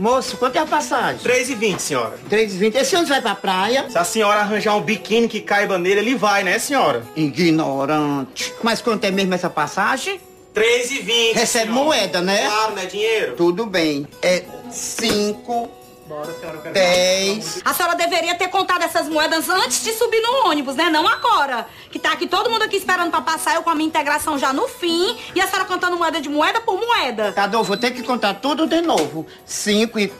Moço, quanto é a passagem? 3,20, senhora. 3,20. Esse ônibus vai pra praia? Se a senhora arranjar um biquíni que caiba nele, ele vai, né, senhora? Ignorante. Mas quanto é mesmo essa passagem? 3,20. Recebe senhora. moeda, né? Claro, não é dinheiro. Tudo bem. É 5, 10. A senhora deveria ter contado essas moedas antes de subir no ônibus, né? Não agora. Que tá aqui todo mundo aqui esperando pra passar, eu com a minha integração já no fim, e a senhora contando moeda de moeda por moeda. Cadu, vou ter que contar tudo de novo. 5 e.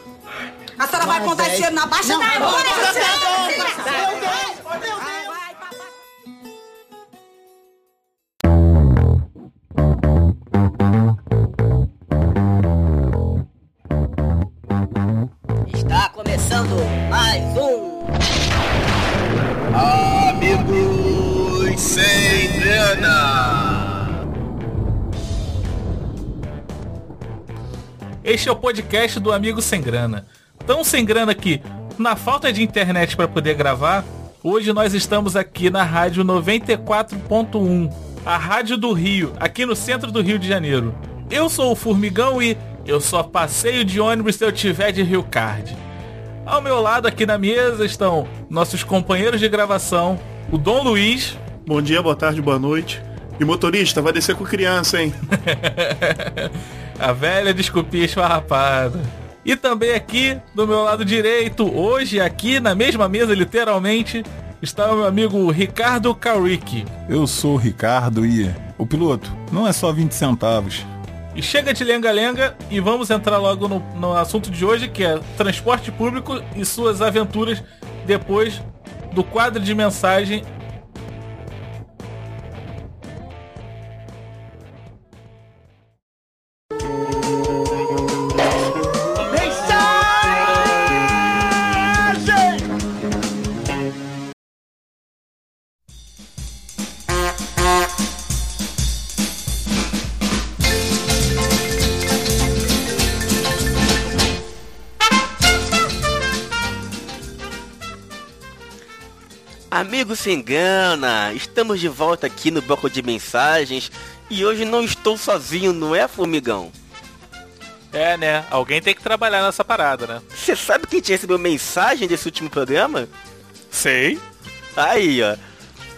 A senhora vai contar esse dinheiro na baixa da Filha. Meu Deus, meu Deus. Começando mais um Amigos sem grana. Este é o podcast do Amigo Sem Grana. Tão sem grana que, na falta de internet para poder gravar, hoje nós estamos aqui na rádio 94.1, a rádio do Rio, aqui no centro do Rio de Janeiro. Eu sou o Formigão e eu só passeio de ônibus se eu tiver de Rio Card. Ao meu lado aqui na mesa estão nossos companheiros de gravação, o Dom Luiz, Bom dia, boa tarde, boa noite. E motorista, vai descer com criança, hein? a velha desculpinha esfarrapada. E também aqui, do meu lado direito, hoje aqui na mesma mesa, literalmente, está o meu amigo Ricardo Kaurick. Eu sou o Ricardo e o piloto não é só 20 centavos. E chega de lenga-lenga e vamos entrar logo no, no assunto de hoje, que é transporte público e suas aventuras depois do quadro de mensagem Amigo sem engana, estamos de volta aqui no bloco de mensagens e hoje não estou sozinho, não é, Formigão? É, né? Alguém tem que trabalhar nessa parada, né? Você sabe quem te recebeu mensagem desse último programa? Sei. Aí, ó.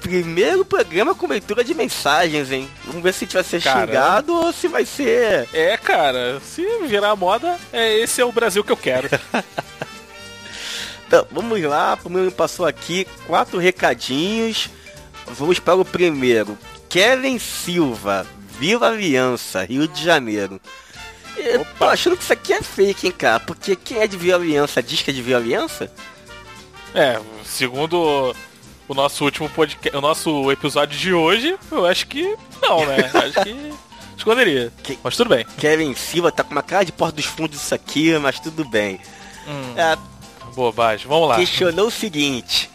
Primeiro programa com leitura de mensagens, hein? Vamos ver se a gente vai ser Caramba. xingado ou se vai ser. É, cara, se virar moda, é esse é o Brasil que eu quero. Então, vamos lá. Primeiro passou aqui quatro recadinhos. Vamos para o primeiro. Kevin Silva, Vila Aliança, Rio de Janeiro. Eu tô achando que isso aqui é fake, hein, cara? Porque quem é de Vila Aliança diz que é de Vila Aliança? É, segundo o nosso último podcast, o nosso episódio de hoje, eu acho que não, né? Acho que esconderia. Que- Mas tudo bem. Kevin Silva tá com uma cara de porta dos fundos isso aqui, mas tudo bem. É, Bobagem. Vamos lá. questionou o seguinte: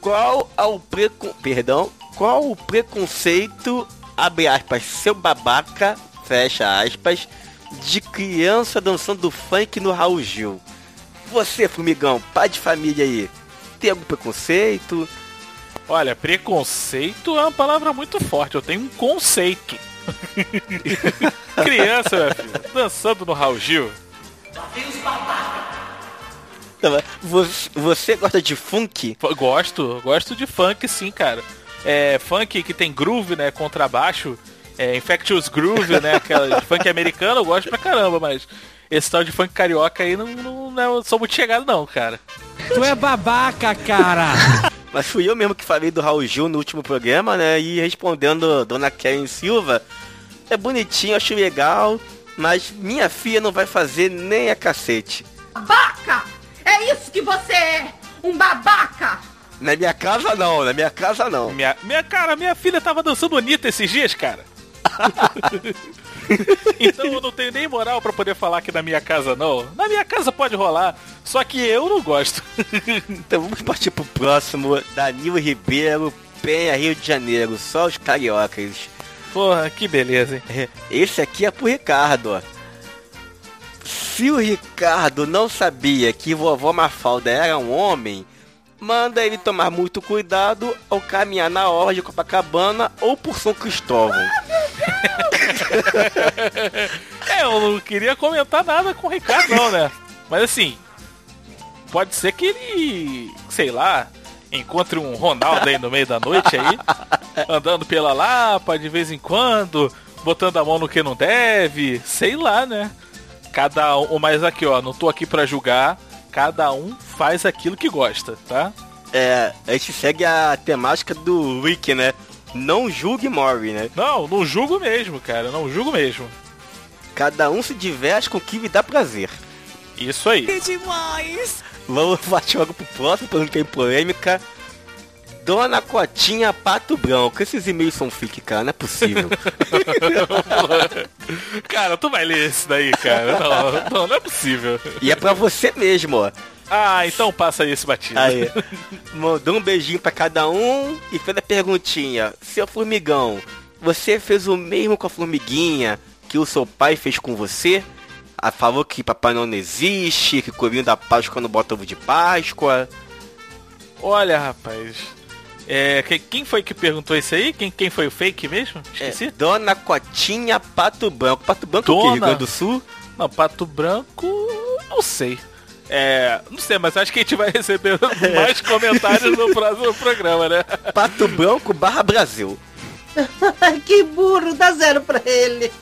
Qual é o precon... Perdão, qual o preconceito, abre aspas, seu babaca, fecha aspas, de criança dançando funk no Raul Gil? Você, formigão, pai de família aí, tem algum preconceito? Olha, preconceito é uma palavra muito forte. Eu tenho um conceito. Criança, meu filho, dançando no Raul Gil. Não, Você, você gosta de funk? Gosto, gosto de funk sim, cara. É, funk que tem groove, né, contrabaixo, é, infectious groove, né, aquela funk americano, eu gosto pra caramba, mas esse tal de funk carioca aí não, não, não sou muito chegado não, cara. Tu é babaca, cara! Mas fui eu mesmo que falei do Raul Gil no último programa, né? E respondendo Dona Karen Silva, é bonitinho, acho legal, mas minha filha não vai fazer nem a cacete. Babaca! É isso que você é! Um babaca! Na minha casa não, na minha casa não. Minha, minha cara, minha filha tava dançando Anitta esses dias, cara. então eu não tenho nem moral pra poder falar que na minha casa não. Na minha casa pode rolar, só que eu não gosto. Então vamos partir pro próximo. Danilo Ribeiro, Penha, Rio de Janeiro. Só os cariocas. Porra, que beleza, hein? É, Esse aqui é pro Ricardo, ó. Se o Ricardo não sabia que vovó Mafalda era um homem, manda ele tomar muito cuidado ao caminhar na orla de Copacabana ou por São Cristóvão. É, eu não queria comentar nada com o Ricardo, não, né? Mas assim, pode ser que ele, sei lá, encontre um Ronaldo aí no meio da noite aí, andando pela Lapa de vez em quando, botando a mão no que não deve, sei lá, né? Cada um, mas aqui ó, não tô aqui pra julgar, cada um faz aquilo que gosta, tá? É, a gente segue a temática do Rick, né? Não julgue Mori, né? Não, não julgo mesmo, cara, não julgo mesmo. Cada um se diverte com o que lhe dá prazer. Isso aí. Que demais! Vamos partir logo pro próximo, pra não ter polêmica. Dona Cotinha Pato Branco. Esses e-mails são fake, cara, não é possível. cara, tu vai ler esse daí, cara. Não, não, não é possível. e é pra você mesmo, ó. Ah, então passa aí esse batido. Aí, mandou um beijinho pra cada um e fez a perguntinha. Seu formigão, você fez o mesmo com a formiguinha que o seu pai fez com você? Ah, falou que Papai não existe, que coelhinho da Páscoa não bota ovo de Páscoa. Olha, rapaz. É, que- quem foi que perguntou isso aí? Quem, quem foi o fake mesmo? Esqueci. É, Dona Cotinha Pato Branco. Pato Branco é o quê? Dona. Rio Grande do Sul? Não, Pato Branco, não sei. É, não sei, mas acho que a gente vai receber mais comentários no próximo programa, né? Pato Branco barra Brasil. que burro, dá zero pra ele.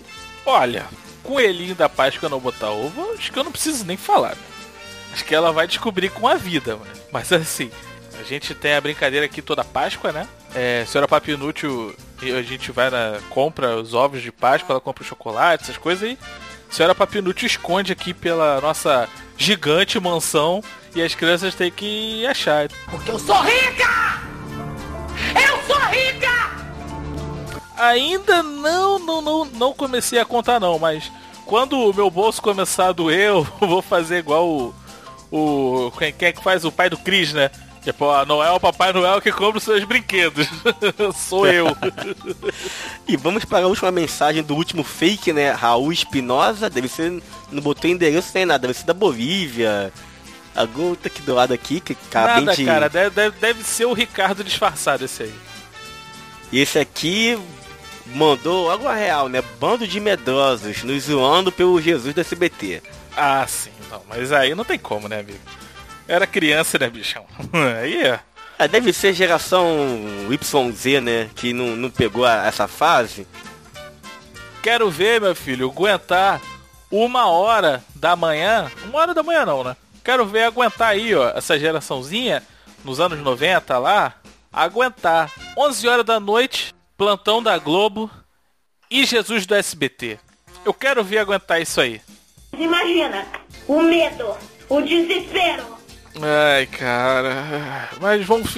Olha, coelhinho da Páscoa não botar ovo, acho que eu não preciso nem falar. né? Acho que ela vai descobrir com a vida, mano. Mas assim, a gente tem a brincadeira aqui toda Páscoa, né? É, senhora Papo Inútil, e a gente vai na. compra os ovos de Páscoa, ela compra o chocolate, essas coisas aí. Senhora Papo Inútil esconde aqui pela nossa gigante mansão e as crianças têm que achar. Porque eu sou rica! Eu sou rica! Ainda não, não, não, não comecei a contar não, mas quando o meu bolso começar a doer, eu vou fazer igual o. o quem, quem é que faz o pai do Cris, né? Tipo, ó, não é o Papai Noel que compra os seus brinquedos. Sou eu. E vamos para a última mensagem do último fake, né? Raul Espinosa, deve ser. Não botei endereço nem nada, deve ser da Bolívia. A gota aqui do lado aqui, que acabei Nada, de. cara, deve, deve, deve ser o Ricardo disfarçado esse aí. E esse aqui mandou algo a real, né? Bando de medrosos, nos zoando pelo Jesus do SBT. Ah, sim, não, mas aí não tem como, né, amigo? Era criança, né, bichão? Aí é. Ah, deve ser geração YZ, né? Que não, não pegou a- essa fase. Quero ver, meu filho, aguentar uma hora da manhã. Uma hora da manhã não, né? Quero ver aguentar aí, ó, essa geraçãozinha, nos anos 90 lá, aguentar 11 horas da noite, plantão da Globo e Jesus do SBT. Eu quero ver aguentar isso aí. Imagina, o medo, o desespero. Ai, cara. Mas vamos,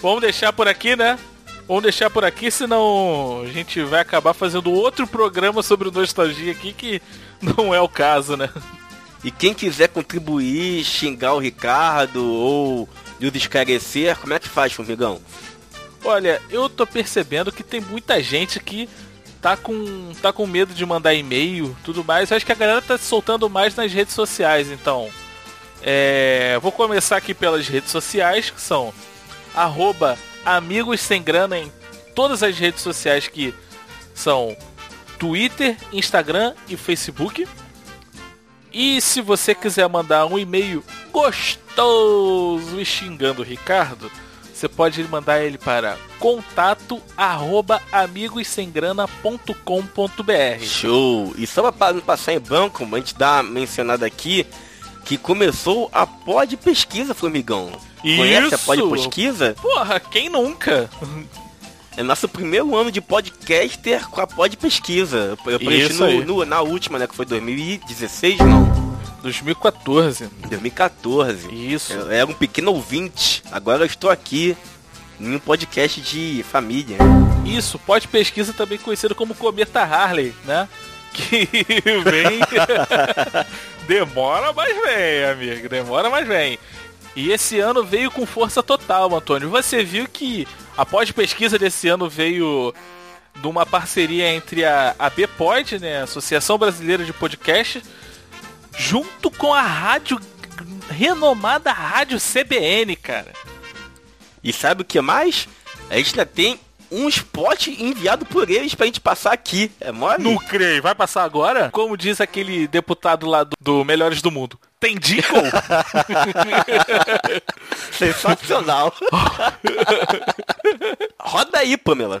vamos deixar por aqui, né? Vamos deixar por aqui, senão a gente vai acabar fazendo outro programa sobre nostalgia aqui que não é o caso, né? E quem quiser contribuir, xingar o Ricardo ou nos esclarecer, como é que faz, Formigão? Olha, eu tô percebendo que tem muita gente que tá com, tá com medo de mandar e-mail tudo mais. Eu acho que a galera tá se soltando mais nas redes sociais, então. É, vou começar aqui pelas redes sociais, que são arroba amigos sem grana em todas as redes sociais que são Twitter, Instagram e Facebook. E se você quiser mandar um e-mail gostoso e xingando o Ricardo, você pode mandar ele para contato arroba amigossemgrana.com.br. Show! E só pra não passar em branco, a gente dá uma mencionada aqui que começou a pod pesquisa, Formigão. Conhece a Isso! pod pesquisa? Porra, quem nunca? É nosso primeiro ano de podcaster com a pod pesquisa. Eu Isso aí. no, no- na última, né? Que foi 2016, não. 2014. 2014. Isso. Eu era um pequeno ouvinte. Agora eu estou aqui em um podcast de família. Isso, pode pesquisa também conhecido como Cometa Harley, né? Que vem. Demora, mas vem, amigo. Demora, mas vem. E esse ano veio com força total, Antônio. Você viu que a pós-pesquisa desse ano veio de uma parceria entre a, a BPod, né? Associação Brasileira de Podcast, junto com a rádio renomada Rádio CBN, cara. E sabe o que mais? A gente ainda tem um spot enviado por eles pra gente passar aqui. É mole? Não creio. Vai passar agora? Como diz aquele deputado lá do, do Melhores do Mundo. Tem jingle? Sensacional. Roda aí, Pamela.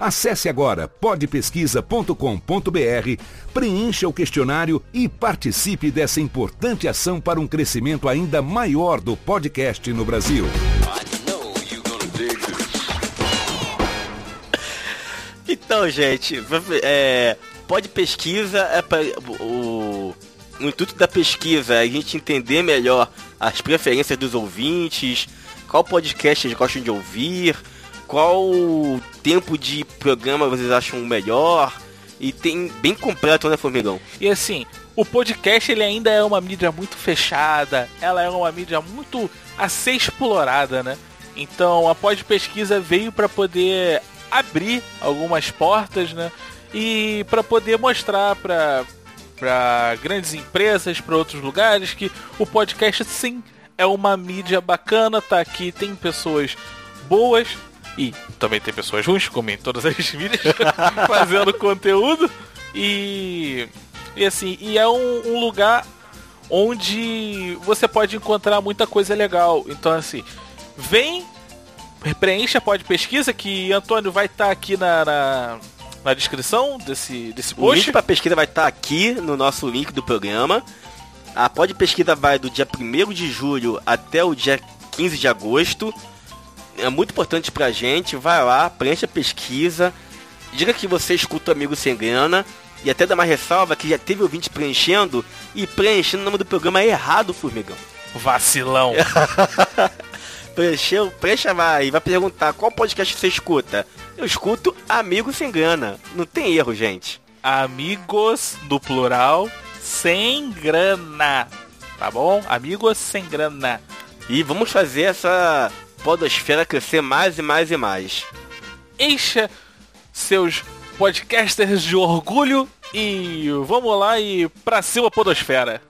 Acesse agora podpesquisa.com.br, preencha o questionário e participe dessa importante ação para um crescimento ainda maior do podcast no Brasil. Então, gente, é, pode pesquisa é para o, o intuito da pesquisa é a gente entender melhor as preferências dos ouvintes, qual podcast eles gostam de ouvir, qual tempo de programa vocês acham melhor. E tem bem completo, né, Formigão? E assim, o podcast ele ainda é uma mídia muito fechada, ela é uma mídia muito a ser explorada, né? Então a pós-pesquisa veio para poder abrir algumas portas, né? E para poder mostrar para para grandes empresas, para outros lugares que o podcast sim é uma mídia bacana, tá aqui, tem pessoas boas e também tem pessoas ruins, como em todas as mídias, fazendo conteúdo. E e assim, e é um, um lugar onde você pode encontrar muita coisa legal. Então assim, vem preencha pode pesquisa que Antônio vai estar tá aqui na, na, na, descrição desse, desse post. O link para pesquisa vai estar tá aqui no nosso link do programa. A pode pesquisa vai do dia 1 de julho até o dia 15 de agosto. É muito importante pra gente. Vai lá, preencha a pesquisa. Diga que você escuta o Amigo Sem Grana. E até dá uma ressalva que já teve ouvinte preenchendo e preenchendo o nome do programa errado, Formigão. Vacilão. preencheu, preencha vai, vai perguntar qual podcast você escuta. Eu escuto Amigo Sem Grana. Não tem erro, gente. Amigos, no plural, sem grana. Tá bom? Amigos sem grana. E vamos fazer essa podosfera crescer mais e mais e mais. Encha seus podcasters de orgulho e vamos lá e pra cima podosfera.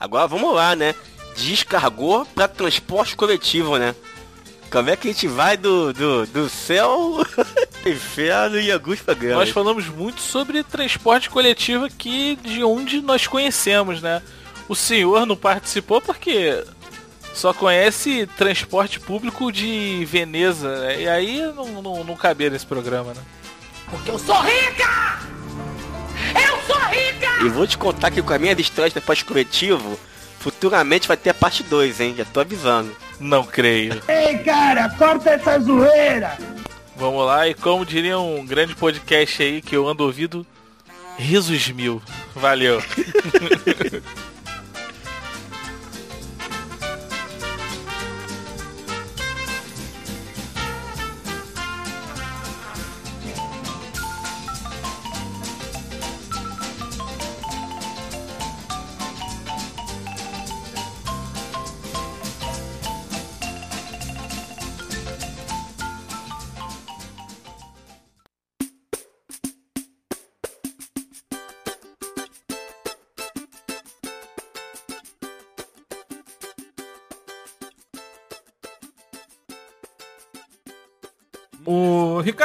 Agora vamos lá, né? descargou para transporte coletivo, né? Como é que a gente vai do, do, do céu, inferno e alguns programas? Nós falamos muito sobre transporte coletivo aqui de onde nós conhecemos, né? O senhor não participou porque só conhece transporte público de Veneza. Né? E aí não, não, não cabia nesse programa, né? Porque eu sou rica! Eu sou rica! E vou te contar que com a minha distância de transporte coletivo, Futuramente vai ter a parte 2, hein? Já tô avisando. Não creio. Ei, cara, corta essa zoeira! Vamos lá, e como diria um grande podcast aí que eu ando ouvindo, risos mil. Valeu.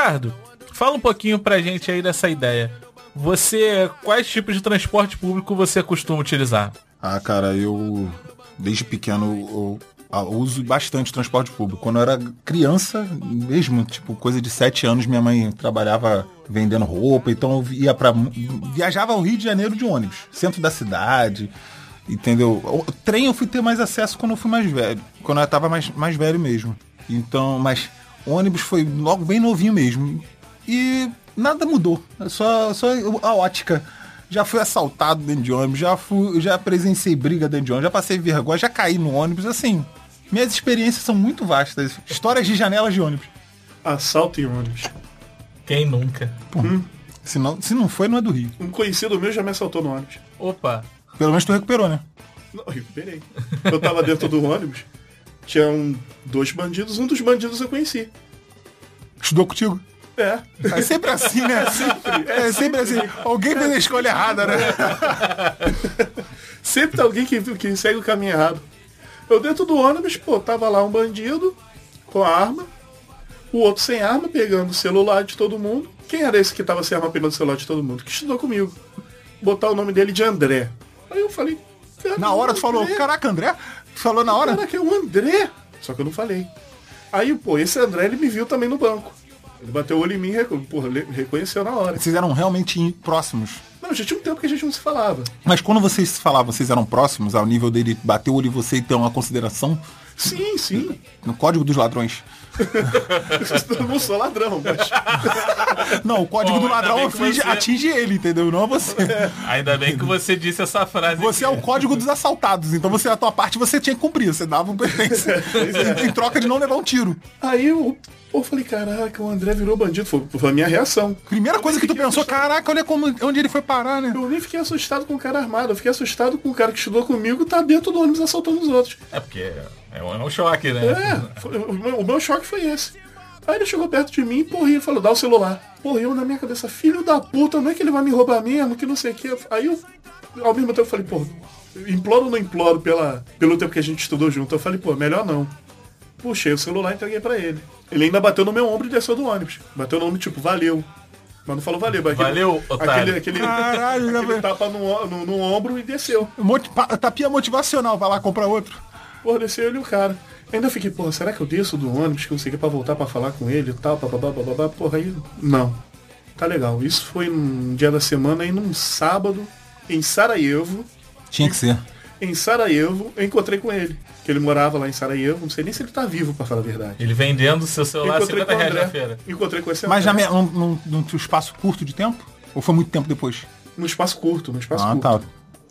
Ricardo, fala um pouquinho pra gente aí dessa ideia. Você, quais tipos de transporte público você costuma utilizar? Ah, cara, eu desde pequeno eu, uso bastante transporte público. Quando eu era criança, mesmo, tipo, coisa de sete anos, minha mãe trabalhava vendendo roupa, então eu ia para viajava ao Rio de Janeiro de ônibus, centro da cidade. Entendeu? O trem eu fui ter mais acesso quando eu fui mais velho. Quando eu tava mais, mais velho mesmo. Então, mas ônibus foi logo bem novinho mesmo. E nada mudou. Só, só a ótica. Já fui assaltado dentro de ônibus, já fui, já presenciei briga dentro de ônibus, já passei vergonha, já caí no ônibus, assim. Minhas experiências são muito vastas. Histórias de janelas de ônibus. Assalto em ônibus. Quem nunca? Se não, se não foi, não é do Rio. Um conhecido meu já me assaltou no ônibus. Opa. Pelo menos tu recuperou, né? Não, eu recuperei. Eu tava dentro do ônibus, tinha um, dois bandidos, um dos bandidos eu conheci. Estudou contigo? É. É sempre assim, né? Sempre, É sempre assim. Alguém fez a escolha errada, né? Sempre tem alguém que, que segue o caminho errado. Eu dentro do ônibus, pô, tava lá um bandido com a arma, o outro sem arma, pegando o celular de todo mundo. Quem era esse que tava sem arma pegando o celular de todo mundo? Que estudou comigo. Botar o nome dele de André. Aí eu falei. "Cara, Na hora tu falou, André." caraca, André? Falou na hora? Caraca, é o André. Só que eu não falei. Aí, pô, esse André, ele me viu também no banco. Ele bateu o olho em mim e reconheceu na hora. Vocês eram realmente próximos. Não, já tinha um tempo que a gente não se falava. Mas quando vocês se falavam, vocês eram próximos ao nível dele bater o olho em você e ter uma consideração? Sim, sim. No código dos ladrões. Eu não sou ladrão, mas. Não, o código Bom, do ladrão atinge, você- atinge ele, entendeu? Não você. Ainda bem que você disse essa frase. Você é o código dos assaltados, então você, a tua parte, você tinha que cumprir. Você dava um pertence. em, em troca de não levar um tiro. Aí eu, eu falei, caraca, o André virou bandido. Foi, foi a minha reação. Primeira coisa que tu pensou, caraca, olha como, onde ele foi parar, né? Eu nem fiquei assustado com o cara armado, eu fiquei assustado com o cara que estudou comigo tá dentro do ônibus assaltando os outros. É porque é um, é um choque, né? É, foi- o, meu, o meu choque foi esse. Aí ele chegou perto de mim e porra, ele falou, dá o celular. Porra, eu na minha cabeça, filho da puta, não é que ele vai me roubar mesmo, que não sei o que. Aí eu, ao mesmo tempo, eu falei, pô, imploro ou não imploro pela, pelo tempo que a gente estudou junto? Eu falei, pô, melhor não. Puxei o celular e entreguei pra ele. Ele ainda bateu no meu ombro e desceu do ônibus. Bateu no ombro, tipo, valeu. Mas não falou valeu. mas aquele- Valeu, otário. Aquele, aquele, Caralho, né, aquele tapa no, no, no ombro e desceu. Tapinha motivacional, vai lá comprar outro. Porra, desceu ele e o cara. Ainda fiquei, porra, será que eu desço do ônibus que eu consegui pra voltar pra falar com ele e tal, papabá, papabá, porra, aí, não. Tá legal. Isso foi num dia da semana, aí num sábado, em Sarajevo. Tinha que ser. Em Sarajevo, eu encontrei com ele. Que ele morava lá em Sarajevo, não sei nem se ele tá vivo, pra falar a verdade. Ele vendendo seu celular Encontrei 50 com o reais na André. feira. Encontrei com esse Mas já num, num, num espaço curto de tempo? Ou foi muito tempo depois? No espaço curto, no espaço Ah, curto. tá.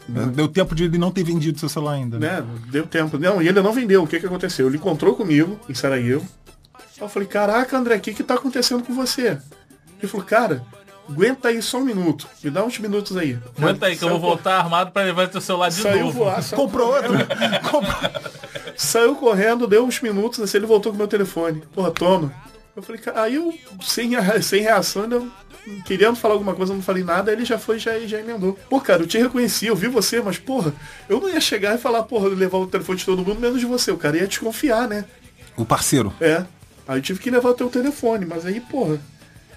Deu tempo de ele não ter vendido seu celular ainda. Né? né? Deu tempo. Não, e ele não vendeu. O que que aconteceu? Ele encontrou comigo em Sarajevo. Eu falei, caraca, André, o que que tá acontecendo com você? Ele falou, cara, aguenta aí só um minuto. Me dá uns minutos aí. Aguenta aí que eu vou voltar armado pra levar teu celular de Saiu novo. voar, saiu Comprou outro. Saiu correndo, deu uns minutos, assim, ele voltou com meu telefone. Porra, toma. Eu falei, cara, aí eu, sem, sem reação, ainda querendo falar alguma coisa, não falei nada, ele já foi já, já emendou. Pô, cara, eu te reconheci, eu vi você, mas, porra, eu não ia chegar e falar, porra, levar o telefone de todo mundo, menos de você. O cara ia desconfiar, né? O parceiro. É. Aí eu tive que levar o teu telefone, mas aí, porra,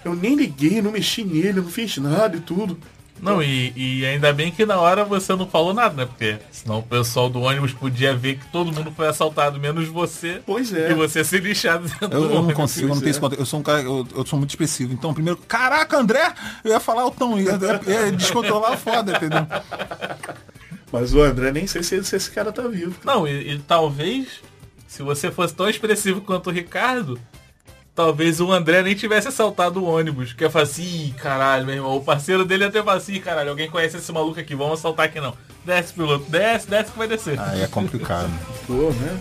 eu nem liguei, não mexi nele, não fiz nada e tudo. Não, e, e ainda bem que na hora você não falou nada, né? Porque senão o pessoal do ônibus podia ver que todo mundo foi assaltado, menos você. Pois é. E você se lixado dentro Eu, do eu não consigo, eu não tenho esse contato. Eu sou um cara, eu, eu sou muito expressivo. Então, primeiro, caraca, André! Eu ia falar o tom, ia, ia, ia descontrolar foda, entendeu? Mas o André nem sei se, se esse cara tá vivo. Não, e, e talvez, se você fosse tão expressivo quanto o Ricardo, talvez o André nem tivesse assaltado o ônibus. Que ia falar assim, "Ih, caralho, meu irmão. O parceiro dele ia ter falado assim, "Ih, caralho, alguém conhece esse maluco aqui, vamos assaltar aqui não. Desce, piloto, desce, desce que vai descer. Aí é complicado. Pô, né?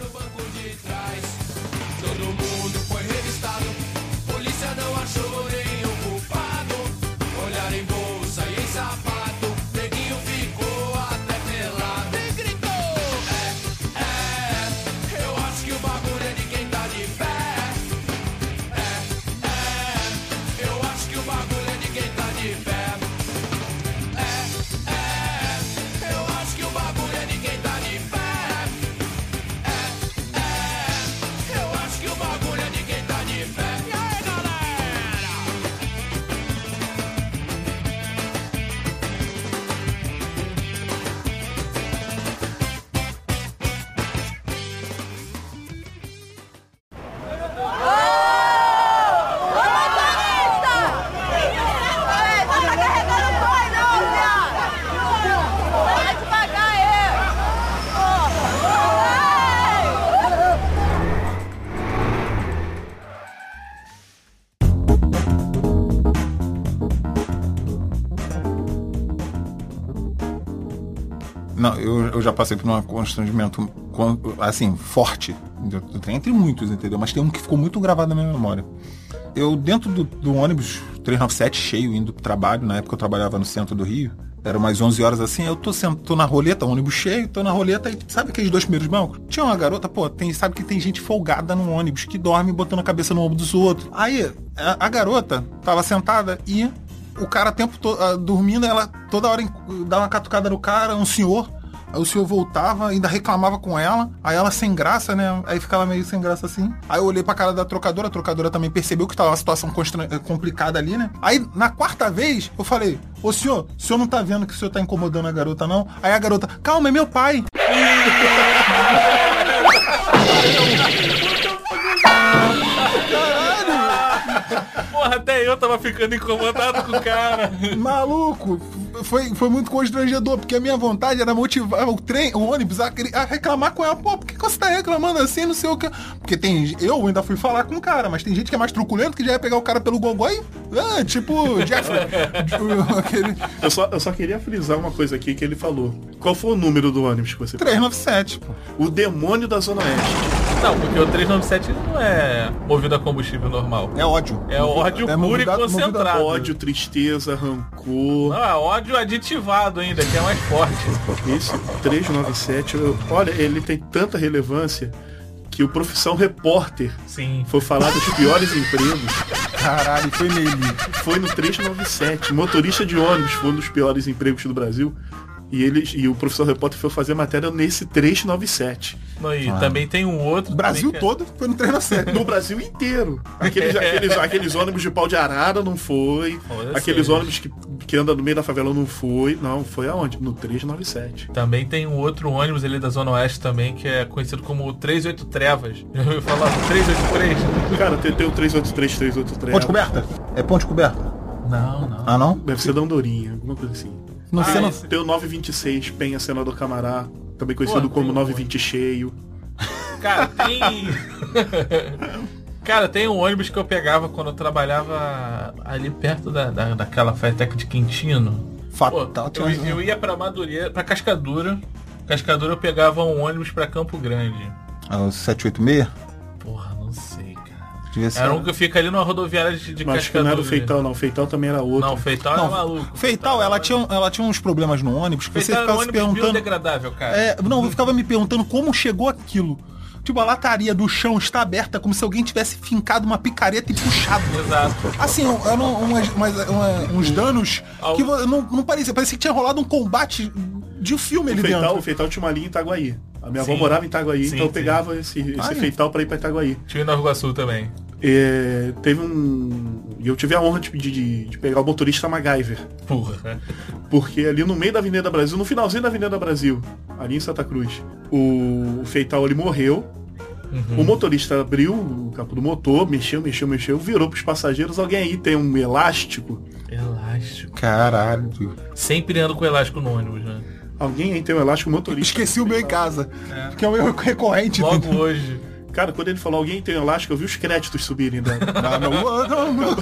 Eu, já passei por um constrangimento con- assim, forte. do trem, entre muitos, entendeu? Mas tem um que ficou muito gravado na minha memória. Eu, dentro do, do ônibus 397 cheio, indo pro trabalho, na época eu trabalhava no centro do Rio, era umas 11 horas assim, eu tô, sent- tô na roleta, ônibus cheio, tô na roleta e sabe aqueles dois primeiros bancos? Tinha uma garota, pô, tem, sabe que tem gente folgada no ônibus, que dorme botando a cabeça no ombro dos outros. Aí, a, a garota tava sentada e o cara o tempo todo, dormindo, ela toda hora dava uma catucada no cara, um senhor, Aí o senhor voltava, ainda reclamava com ela. Aí ela sem graça, né? Aí ficava meio sem graça assim. Aí eu olhei pra cara da trocadora, a trocadora também percebeu que tava uma situação constra- complicada ali, né? Aí na quarta vez eu falei: Ô senhor, o senhor não tá vendo que o senhor tá incomodando a garota, não? Aí a garota, calma, é meu pai. Porra, até eu tava ficando incomodado com o cara. Maluco, foi, foi muito constrangedor, porque a minha vontade era motivar o trem, o ônibus, a, a reclamar com ela. Pô, por que, que você tá reclamando assim, não sei o que? Porque tem. Eu ainda fui falar com o cara, mas tem gente que é mais truculento que já ia pegar o cara pelo gogó e. Ah, tipo, Jeff. aquele. Eu só, eu só queria frisar uma coisa aqui que ele falou. Qual foi o número do ônibus que você 397, pô. O demônio da Zona Oeste. Não, porque o 397 não é movido a combustível normal. É ódio. É ódio É puro movido e movido concentrado. Ódio, tristeza, rancor. Não, é ódio aditivado ainda, que é mais forte. Esse 397, eu- olha, ele tem tanta relevância que o profissão repórter Sim. foi falar dos piores empregos. Caralho, foi nele. Foi no 397. Motorista de ônibus foi um dos piores empregos do Brasil. E, eles, e o professor repórter foi fazer matéria nesse 397. Não, e Ah. também tem um outro. Brasil também que é- todo foi no 397. No Brasil inteiro. Aqueles, aqueles, aqueles ônibus de pau de arara não foi. Olha Aqueles ônibus que, que andam no meio da favela não foi. Não, foi aonde? No 397. Também tem um outro ônibus ali da Zona Oeste também, que é conhecido como 38 Trevas. Já ouviu falar do 383? Cara, tem, tem o 383, 383. Ponte coberta? É ponte coberta? Não, não. Ah, não? Deve ser da Andorinha, alguma coisa assim. Não sei, não- Tem o 926, Penha Senador Camará, também conhecido Pô, como tem um 920 cheio. Cara, tem. Cara, tem um ônibus que eu pegava quando eu trabalhava ali perto da, da, daquela Fetec de Quintino. Fatal. Pô, eu, eu ia pra Madureira, pra Cascadura. Cascadura eu pegava um ônibus pra Campo Grande. Ah, o 786? Era um que fica ali numa rodoviária de, de Mas acho que não era o. Feital, não. O Feital também era outro. Não, o Feital Não, é maluco. Feital, ela tinha, ela tinha uns problemas no ônibus que você Feital era um ficava se ônibus perguntando. biodegradável, cara. É, não, eu ficava me perguntando como chegou aquilo. Tipo, a lataria do chão está aberta como se alguém tivesse fincado uma picareta e puxado. Exato. Assim, eram umas- umas- uma- uns danos que não, não parecia. Parecia que tinha rolado um combate de filme O ali Feital, dentro. o Feital tinha uma linha em Itaguaí. A minha avó Sim. morava em Itaguaí, Sim, então eu sim. pegava esse, esse Ai. Feital pra ir pra Itaguaí. Tinha em Nova Iguaçu também. É, teve um. E eu tive a honra de, de, de pegar o motorista MacGyver. Porra. Porque ali no meio da Avenida Brasil, no finalzinho da Avenida Brasil, ali em Santa Cruz, o, o Feital ele morreu. Uhum. O motorista abriu o capô do motor, mexeu, mexeu, mexeu, virou pros passageiros. Alguém aí tem um elástico? Elástico. Caralho. Sempre ando com elástico no ônibus, né? Alguém aí tem um elástico motorista? Esqueci o meu em casa. Que é o meu recorrente. Logo hoje. Cara, quando ele falou alguém tem um elástico, eu vi os créditos subirem da. Ah, não, não, não.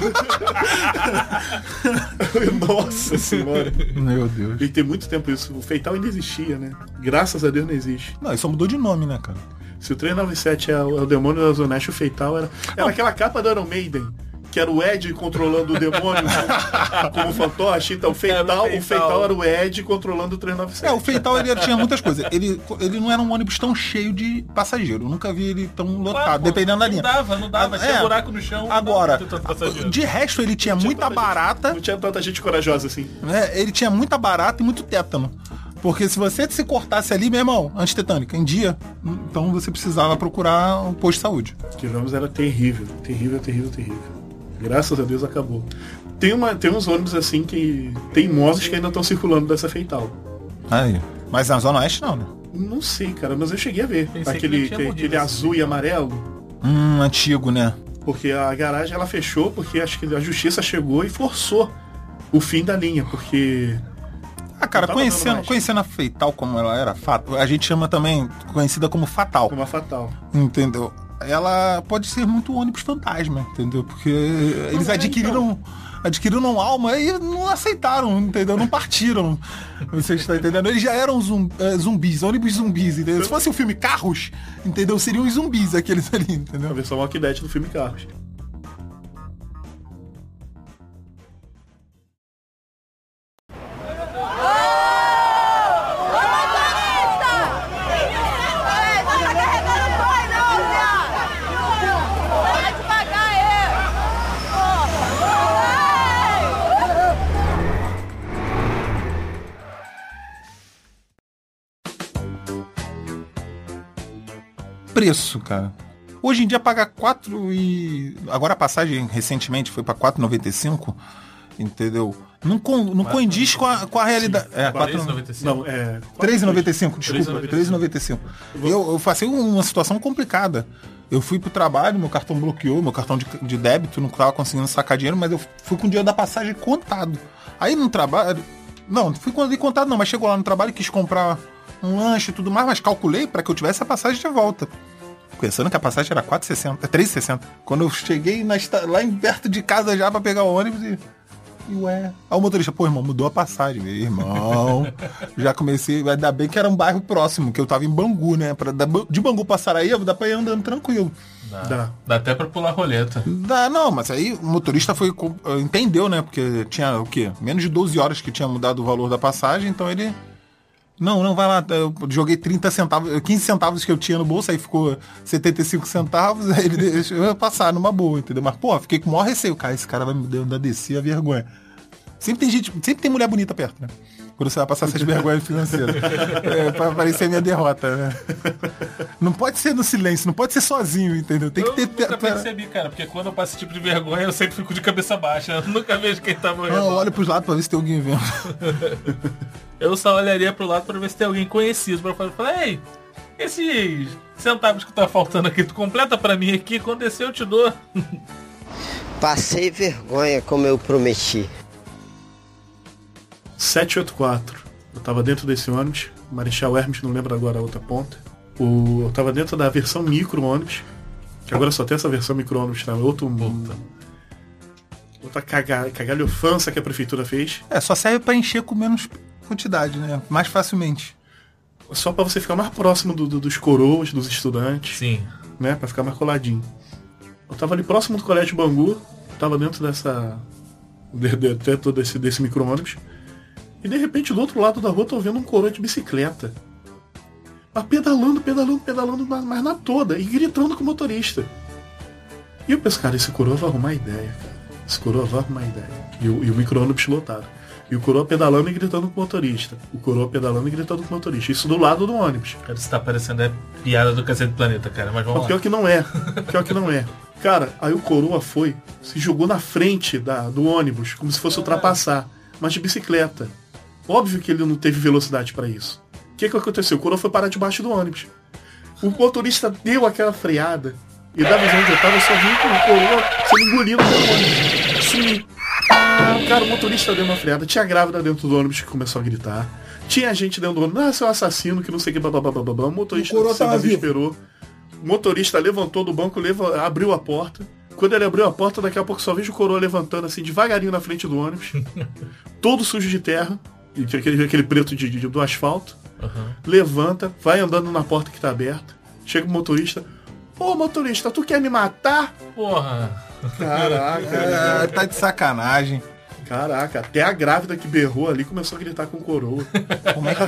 Nossa senhora. Meu Deus. E tem muito tempo isso. O Feital ainda existia, né? Graças a Deus não existe. Não, isso só mudou de nome, né, cara? Se o 397 é o, é o demônio da Zona Oeste, o Feital era. Era aquela capa do Iron Maiden. Que era o Ed controlando o demônio como, fantoche. Então o Feital, o Feital era o Ed controlando o 397. É, o Feital ele tinha muitas coisas. Ele, ele não era um ônibus tão cheio de passageiro. Eu nunca vi ele tão lotado, Claro, dependendo da linha. Não dava, não dava. Tinha é. buraco no chão. Agora, de resto ele tinha muita barata. Não tinha tanta gente corajosa assim. né? Ele tinha muita barata e muito tétano. Porque se você se cortasse ali, meu irmão, antitetânica, em dia, então você precisava procurar um posto de saúde. Tivemos era terrível, terrível, terrível, terrível. Graças a Deus acabou. Tem, uma, tem uns ônibus assim que teimosos que ainda estão circulando dessa Feital. Aí. Mas na Zona Oeste não, né? Não sei, cara, mas eu cheguei a ver. Pensei que Aquele, que- aquele assim. azul e amarelo. Hum, antigo, né? Porque a garagem ela fechou porque acho que a justiça chegou e forçou o fim da linha, porque Ah, cara, conhecendo, conhecendo a Feital como ela era, fato, a gente chama também conhecida como Fatal. Como a Fatal. Entendeu? Ela pode ser muito ônibus fantasma, entendeu? Porque eles é, adquiriram. Adquiriram alma e não aceitaram, entendeu? Não partiram. Você está entendendo? Eles já eram é, zumbis, ônibus zumbis, entendeu? Se fosse o filme Carros, entendeu? Seriam os zumbis aqueles ali, entendeu? A versão Dead do filme Carros. Preço, cara. Hoje em dia pagar 4 e. Agora a passagem recentemente foi pra 4,95, entendeu? Não, con... não condiz com a, com a realidade. É, 3,95. Não, é. 3,95, desculpa, 3,95. 3,95. Eu, eu passei uma situação complicada. Eu fui pro trabalho, meu cartão bloqueou, meu cartão de, de débito, não tava conseguindo sacar dinheiro, mas eu fui com o dinheiro da passagem contado. Aí no trabalho. Não, fui com ele contado não, mas chegou lá no trabalho e quis comprar um lanche e tudo mais, mas calculei para que eu tivesse a passagem de volta. Pensando que a passagem era 4,60, é 3,60. Quando eu cheguei na lá em perto de casa já pra pegar o ônibus e. E ué. Aí o motorista, pô, irmão, mudou a passagem, meu irmão. já comecei, ainda bem que era um bairro próximo, que eu tava em Bangu, né? Pra, de Bangu pra Sarajevo dá pra ir andando tranquilo. Dá. Dá até pra pular roleta. Dá, não, mas aí o motorista foi entendeu, né? Porque tinha o quê? Menos de 12 horas que tinha mudado o valor da passagem, então ele. Não, não, vai lá. Eu joguei 30 centavos, 15 centavos que eu tinha no bolso, aí ficou 75 centavos, aí ele deixou eu passar numa boa, entendeu? Mas, pô, fiquei com o maior receio. Cara, esse cara vai me dar descer a vergonha. Sempre tem gente, sempre tem mulher bonita perto, né? Quando você vai passar essas vergonhas financeiras. É, pra parecer a minha derrota, né? Não pode ser no silêncio, não pode ser sozinho, entendeu? Tem que Eu ter. nunca percebi, cara, porque quando eu passo esse tipo de vergonha, eu sempre fico de cabeça baixa. Eu nunca vejo quem tá morrendo. Não, olha pros lados pra ver se tem alguém vendo. Eu só olharia pro lado pra ver se tem alguém conhecido pra falar, falar, ei, esses centavos que tá faltando aqui, tu completa pra mim aqui, quando descer eu te dou. Passei vergonha como eu prometi. 784. Eu tava dentro desse ônibus. Marechal Hermes, não lembro agora a outra ponta. O, eu tava dentro da versão micro ônibus. Que agora só tem essa versão micro ônibus, tá? Outro mundo. Outra caga, cagalhofança que a prefeitura fez. É, só serve pra encher com menos quantidade, né? Mais facilmente. Só pra você ficar mais próximo do- do- dos coroas, dos estudantes. Sim. Né? Pra ficar mais coladinho. Eu tava ali próximo do Colégio Bangu. Tava dentro dessa... de- de- Dentro desse, desse micro ônibus. E de repente do outro lado da rua tô vendo um coroa de bicicleta. Mas pedalando, pedalando, pedalando, mas mas na toda. E gritando com o motorista. E eu penso, cara, esse coroa vai arrumar ideia, cara. Esse coroa vai arrumar ideia. E o, e o micro-ônibus lotado. E o coroa pedalando e gritando com o motorista. O coroa pedalando e gritando com o motorista. Isso do lado do ônibus. Cara, isso tá parecendo é piada do Cacete do Planeta, cara, mas vamos Mas pior lá. que não é. Pior que não é. Cara, aí o coroa foi, se jogou na frente da, do ônibus, como se fosse ultrapassar, mas de bicicleta. Óbvio que ele não teve velocidade pra isso. O que, que aconteceu? O coroa foi parar debaixo do ônibus. O motorista deu aquela freada. E da visão onde eu tava, eu só vi o coroa sendo engolido pelo ônibus. Sumir. Cara, o motorista deu uma freada. Tinha grávida dentro do ônibus que começou a gritar. Tinha gente dentro do ônibus. Ah, seu assassino, que não sei o que, babá. O motorista O se desesperou. O motorista levantou do banco, abriu a porta. Quando ele abriu a porta, daqui a pouco só vejo o coroa levantando assim, devagarinho na frente do ônibus. todo sujo de terra. E tinha aquele, aquele preto de, de- do asfalto. Levanta, vai andando na porta que tá aberta. Chega o motorista. Ô motorista, tu quer me matar? Porra. Caraca. É, tá de sacanagem. Caraca, até a grávida que berrou ali começou a gritar com coroa. Como é que...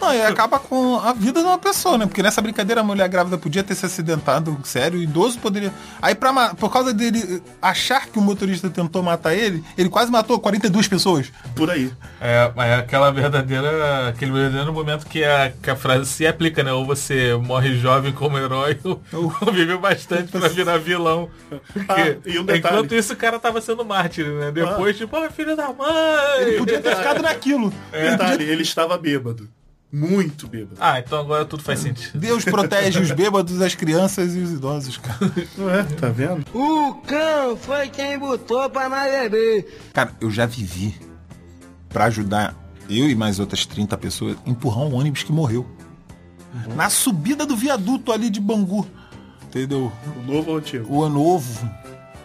Não, e acaba com a vida de uma pessoa, né? Porque nessa brincadeira a mulher grávida podia ter se acidentado, sério, o idoso poderia. Aí pra, por causa dele achar que o motorista tentou matar ele, ele quase matou 42 pessoas. Por aí. É, mas é aquela verdadeira. Aquele verdadeiro momento que a, que a frase se aplica, né? Ou você morre jovem como herói, ou, ou vive bastante pra virar vilão. Porque, Ah, e um detalhe. enquanto isso o cara tava sendo mártir, né? Depois, tipo, oh, filho da mãe! Ele podia ter ficado naquilo. Detalhe, ele estava bêbado. Muito bêbado. Ah, então agora tudo faz sentido. Deus protege os bêbados, as crianças e os idosos, cara. Não é? Tá vendo? O cão foi quem botou pra nós beber. Cara, eu já vivi pra ajudar eu e mais outras 30 pessoas empurrar um ônibus que morreu. Na subida do viaduto ali de Bangu. Entendeu? O novo ou o antigo? O ano novo.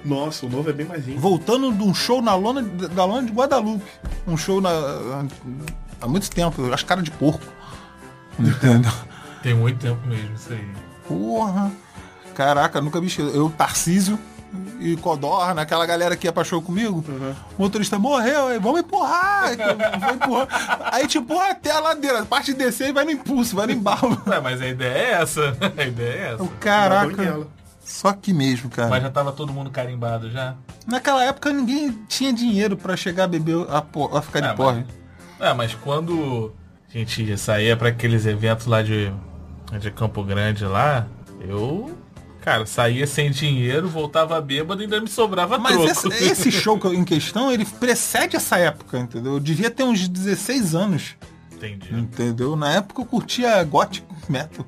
Nossa, o novo é bem mais lindo. Voltando de um show na lona, da lona de Guadalupe. Um show na, há muito tempo, as caras de porco. Entendeu? Tem muito tempo mesmo isso aí. Porra. Caraca, nunca me esqueci. Eu, Tarcísio e Codorna, naquela galera que show comigo. O motorista morreu, aí vamos empurrar. Vou empurrar. Aí te empurra até a ladeira. A parte de descer e vai no impulso, vai no embalo. Ué, mas a ideia é essa. A ideia é essa. O caraca. Só que mesmo, cara. Mas já tava todo mundo carimbado já? Naquela época ninguém tinha dinheiro pra chegar a beber, a, po- a ficar de É, porre. É, mas quando a gente saía pra aqueles eventos lá de, de Campo Grande lá, eu, cara, saía sem dinheiro, voltava bêbado e ainda me sobrava Mas troco. esse, esse show em questão, ele precede essa época, entendeu? Eu devia ter uns 16 anos. Entendi. Entendeu? Na época eu curtia gothic metal.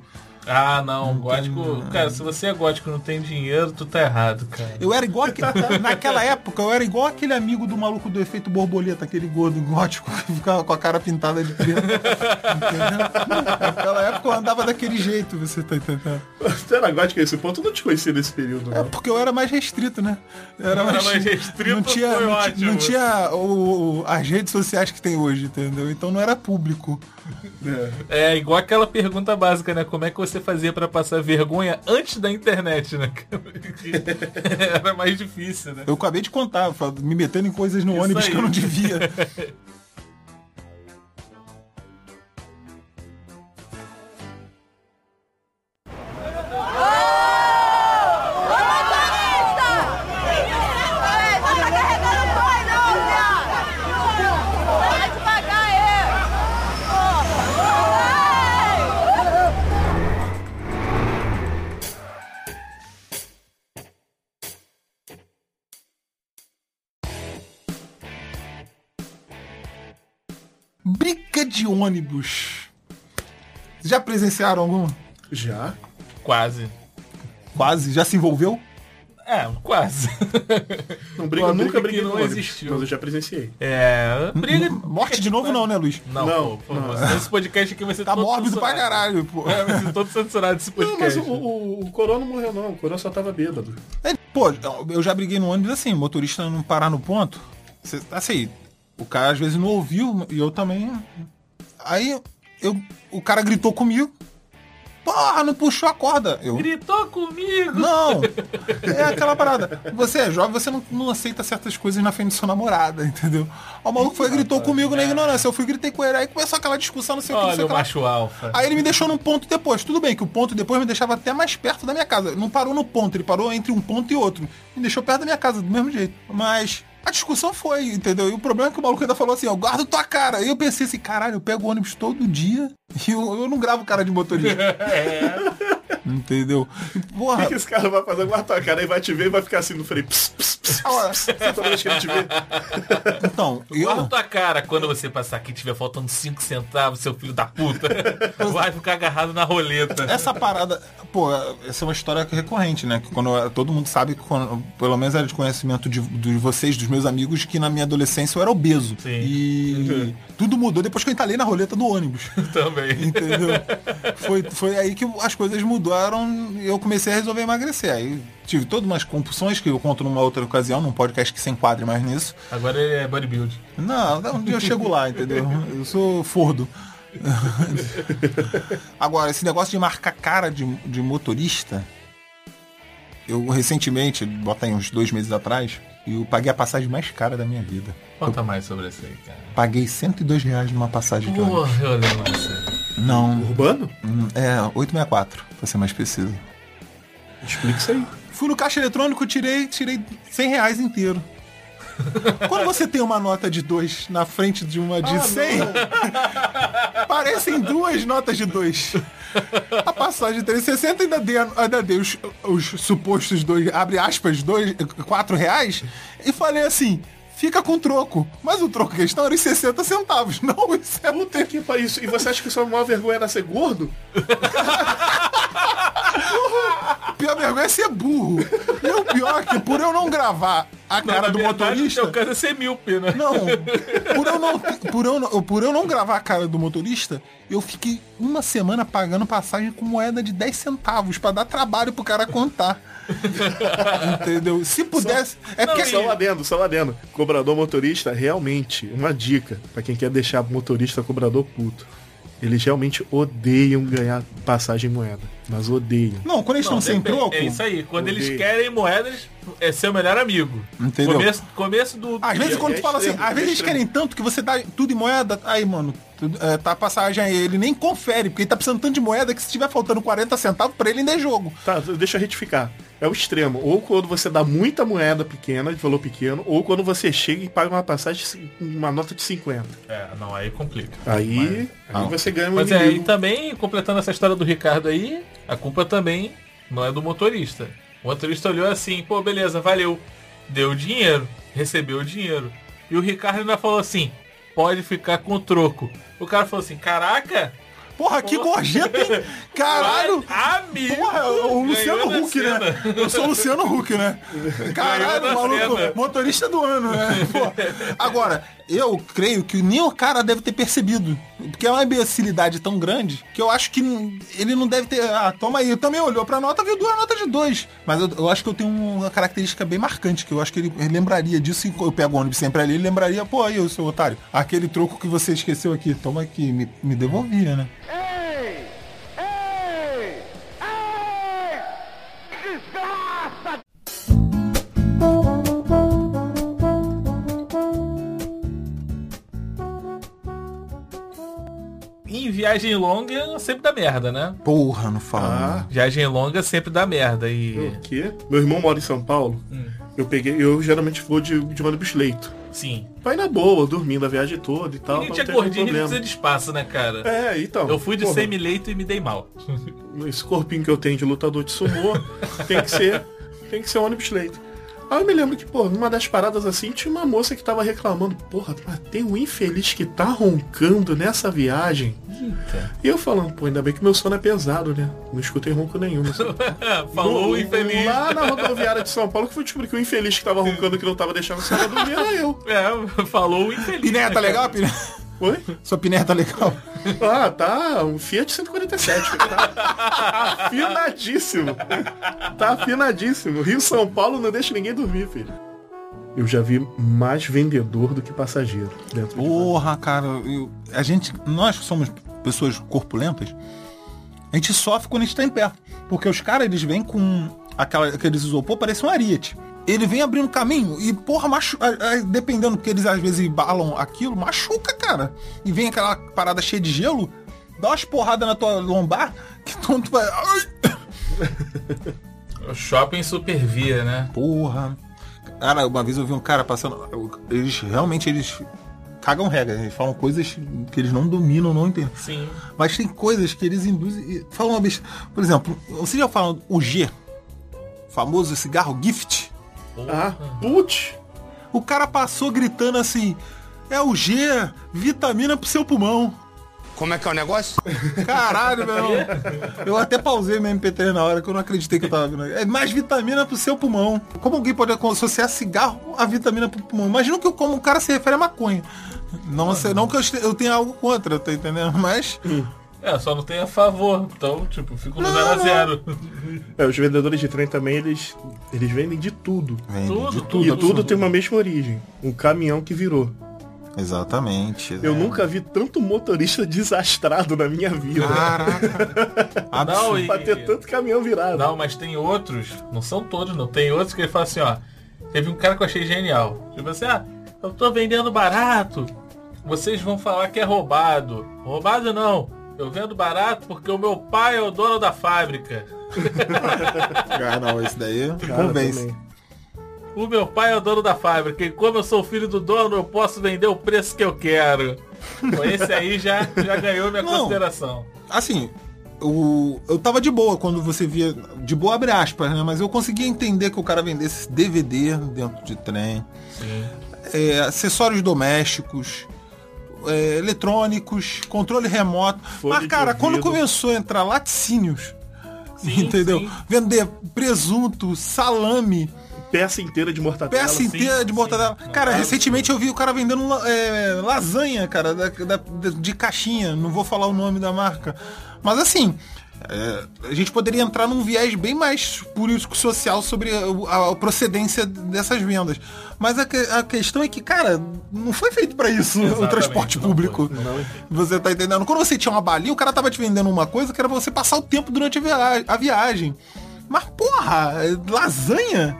Ah, não, gótico. Cara, se você é gótico e não tem dinheiro, tu tá errado, cara. Eu era igual aquele, naquela época, eu era igual aquele amigo do maluco do efeito borboleta, aquele gordo gótico que ficava com a cara pintada de preto. entendeu? Naquela época eu andava daquele jeito, você tá entendendo? Você era gótico a esse ponto? Eu não te conhecia nesse período, É não. porque eu era mais restrito, né? Eu Era mais restrito, não tinha, foi não, ti- ótimo. não tinha o- o- as redes sociais que tem hoje, entendeu? Então não era público. É igual aquela pergunta básica, né? Como é que você fazia pra passar vergonha antes da internet, né? Era mais difícil, né? Eu acabei de contar, me metendo em coisas no Isso ônibus aí. que eu não devia. ônibus. Já presenciaram alguma? Já. Quase. Quase? Já se envolveu? É, quase. Não briga, Uma nunca briga briguei não existiu. Mas eu já presenciei. É. Briga. Morte de novo não, né, Luiz? Não, Não, pô, pô, não. Esse podcast aqui vai ser Tá todo mórbido pra caralho, pô. É, vai ser todo censurado esse Não, mas podcast. o, o, o Corona não morreu, não. O Corona só tava bêbado. É, pô, eu já briguei no ônibus assim, motorista não parar no ponto. Cê- Assim, o cara às vezes não ouviu e eu também. Aí eu, o cara gritou comigo. Porra, não puxou a corda. Eu, Gritou comigo! Não! É aquela parada. Você é jovem, você não, não aceita certas coisas na frente de sua namorada, entendeu? O maluco foi e gritou comigo na ignorância. Eu fui e gritei com ele. Aí começou aquela discussão, não sei o que, não sei Olha o o que lá. macho alfa. Aí ele me deixou num ponto depois. Tudo bem que o ponto depois me deixava até mais perto da minha casa. Não parou no ponto, ele parou entre um ponto e outro. Me deixou perto da minha casa, do mesmo jeito. Mas a discussão foi, entendeu? E o problema é que o maluco ainda falou assim, ó, guarda tua cara. E eu pensei assim, caralho, eu pego o ônibus todo dia e eu, eu não gravo cara de motorista. Entendeu? E, O Porra, que, que esse cara vai fazer? Guarda tua cara e vai te ver e vai ficar assim no freio. Ps, ps, ps, Olha, ps, ps, toda vez que ele te vê. então, Guarda eu, tua cara quando você passar aqui e tiver faltando 5 centavos, seu filho da puta. Vai ficar agarrado na roleta. essa parada, pô, essa é uma história recorrente, né? Que quando todo mundo sabe que quando, pelo menos era de conhecimento de, de vocês, dos meus amigos, que na minha adolescência eu era obeso. Sim. E tudo mudou depois que eu entalei na roleta do ônibus. Também. Entendeu? Foi, foi aí que as coisas e eu comecei a resolver emagrecer. Aí tive todas umas compulsões que eu conto numa outra ocasião, num podcast que se enquadre mais nisso. Agora ele é bodybuild. Não, um dia eu chego lá, entendeu? Eu sou fordo. Agora, esse negócio de marcar cara de, de motorista, eu recentemente, bota aí uns dois meses atrás, eu paguei a passagem mais cara da minha vida. Conta mais sobre isso aí, cara. Paguei 102 reais numa passagem de ônibus. Porra, eu aí. Não. Urbano? Hum, É, 864, pra ser mais preciso. Explica isso aí. Fui no caixa eletrônico, tirei, tirei 100 reais inteiro. Quando você tem uma nota de 2 na frente de uma de 100, parecem duas notas de 2. A passagem de 360 ainda dei, ainda dei os, os supostos dois, abre aspas, dois, 4 reais, e falei assim, fica com troco. Mas o troco em questão era os 60 centavos, não os 70. Puta que pariu. isso- E você acha que sua maior vergonha era ser gordo? pior vergonha é ser burro. E o pior é que por eu não gravar a Não, cara do verdade, motorista. O teu caso é ser míope, né? Não, por eu não, por, eu não, por eu não gravar a cara do motorista, eu fiquei uma semana pagando passagem com moeda de 10 centavos pra dar trabalho pro cara contar. Entendeu? Se pudesse. é porque. Só um adendo, só um adendo. Cobrador motorista, realmente, uma dica pra quem quer deixar motorista cobrador puto. Eles realmente odeiam ganhar passagem em moeda. Mas odeiam. Não, quando eles estão sem depende. troco. É isso aí. Quando eles querem moedas, é seu melhor amigo. Entendeu? Começo, começo do. Às vezes quando tu fala assim, às vezes eles querem tanto que você dá tudo em moeda, aí, mano, é, tá a passagem aí, ele nem confere, porque ele tá precisando tanto de moeda que se tiver faltando 40 centavos, pra ele ainda é jogo. Tá, deixa eu retificar. É o extremo. Ou quando você dá muita moeda pequena, de valor pequeno, ou quando você chega e paga uma passagem, uma nota de 50. É, não, aí complica. Aí, aí você ganha um Mas é, e inimigo. também, completando essa história do Ricardo aí, a culpa também não é do motorista. O motorista olhou assim, pô, beleza, valeu. Deu o dinheiro, recebeu o dinheiro. E o Ricardo ainda falou assim, pode ficar com o troco. O cara falou assim, caraca, Porra, que gorjeta, hein? Caralho! Amigo! Porra, o Luciano Huck, né? Eu sou o Luciano Huck, né? Caralho, maluco, motorista do ano, né? Pô. Agora, eu creio que nem o cara deve ter percebido. Porque é uma imbecilidade tão grande que eu acho que ele não deve ter. Ah, toma aí. Eu também olhou pra nota, viu duas notas de dois. Mas eu, eu acho que eu tenho uma característica bem marcante, que eu acho que ele, ele lembraria disso. E eu pego o ônibus sempre ali, ele lembraria, pô, aí, seu otário, aquele troco que você esqueceu aqui, toma aqui, me, me devolvia, né? Viagem longa sempre dá merda, né? Porra, não fala. Ah. Viagem longa sempre dá merda. E. O quê? Meu irmão mora em São Paulo. Eu peguei, eu geralmente vou de, de ônibus leito. Sim. Vai na boa, dormindo a viagem toda e tal. a gente é gordinho, problema. precisa de espaço, né, cara? É, então. Eu fui de porra, semi-leito e me dei mal. Esse corpinho que eu tenho de lutador de sumô tem que ser. Tem que ser ônibus leito. Aí eu me lembro que, pô, numa das paradas assim, tinha uma moça que tava reclamando, porra, mas tem um infeliz que tá roncando nessa viagem. E eu falando, pô, ainda bem que meu sono é pesado, né? Não escutei ronco nenhum. Falou No- o infeliz. Lá na rodoviária de São Paulo que foi descobrir que o infeliz que tava roncando que não tava deixando o dormir era eu. É, falou o infeliz. Piné, tá legal? Piné? Oi? Sua piné tá legal? Ah, tá. Um Fiat 147. Tá afinadíssimo. Tá afinadíssimo. Rio São Paulo não deixa ninguém dormir, filho. Eu já vi mais vendedor do que passageiro dentro de Porra, cara, eu- a gente, nós que somos pessoas corpulentas, a gente sofre quando a gente tá em pé. Porque os caras, eles vêm com aquela, aqueles isopor, parece um ariete. Ele vem abrindo caminho e, porra, machu... ah, dependendo, porque eles às vezes embalam aquilo, machuca, cara. E vem aquela parada cheia de gelo, dá umas porradas na tua lombar, que tu vai... Shopping supervia, né? Porra. Cara, uma vez eu vi um cara passando. Eles realmente eles cagam regra, eles falam coisas que eles não dominam, não entendem. Sim. Mas tem coisas que eles induzem. Falam uma. Por exemplo, você já falou o G, famoso cigarro gift? Ah, putz! O cara passou gritando assim: é o G, vitamina pro seu pulmão. Como é que é o negócio? Caralho, meu irmão. Eu até pausei meu MP3 na hora que eu não acreditei que eu tava vendo. É mais vitamina pro seu pulmão. Como alguém pode associar cigarro a vitamina pro pulmão? Imagina que como o cara se refere a maconha. Não, sei, não que eu, eu tenha algo contra, tá entendendo? Mas. É, só não tem a favor. Então, tipo, fico no Não, 0 a não. 0 É, os vendedores de trem também, eles, eles vendem de tudo. Tudo, de tudo, e tudo. tudo tem uma mesma origem. Um caminhão que virou. Exatamente. Eu é. nunca vi tanto motorista desastrado na minha vida. Caraca. Não, e... pra ter tanto caminhão virado. Não, mas tem outros, não são todos, não. Tem outros que ele fala assim, ó. Teve um cara que eu achei genial. Tipo assim, ah, eu tô vendendo barato. Vocês vão falar que é roubado. Roubado não. Eu vendo barato porque o meu pai é o dono da fábrica. Cara, não, esse daí Cara, convence. também. O meu pai é o dono da fábrica. E como eu sou filho do dono, eu posso vender o preço que eu quero. Pô, esse aí já, já ganhou minha Não. consideração. Assim, o, eu tava de boa quando você via. De boa abre aspas, né? Mas eu conseguia entender que o cara vendesse DVD dentro de trem. Sim. é, acessórios domésticos, é, eletrônicos, controle remoto. Fone Mas, cara, quando começou a entrar laticínios, entendeu? Vender presunto, salame, Peça inteira de mortadela. peça inteira de mortadela. Cara, recentemente eu vi o cara vendendo é, lasanha, cara, da- da- de caixinha. Não vou falar o nome da marca. Mas assim, é, a gente poderia entrar num viés bem mais político-social sobre a, a procedência dessas vendas. Mas a, a questão é que, cara, não foi feito pra isso o Exatamente, transporte não público. Você tá entendendo? Quando você tinha uma balinha, o cara tava te vendendo uma coisa que era você passar o tempo durante a via- a viagem. Mas, porra, lasanha?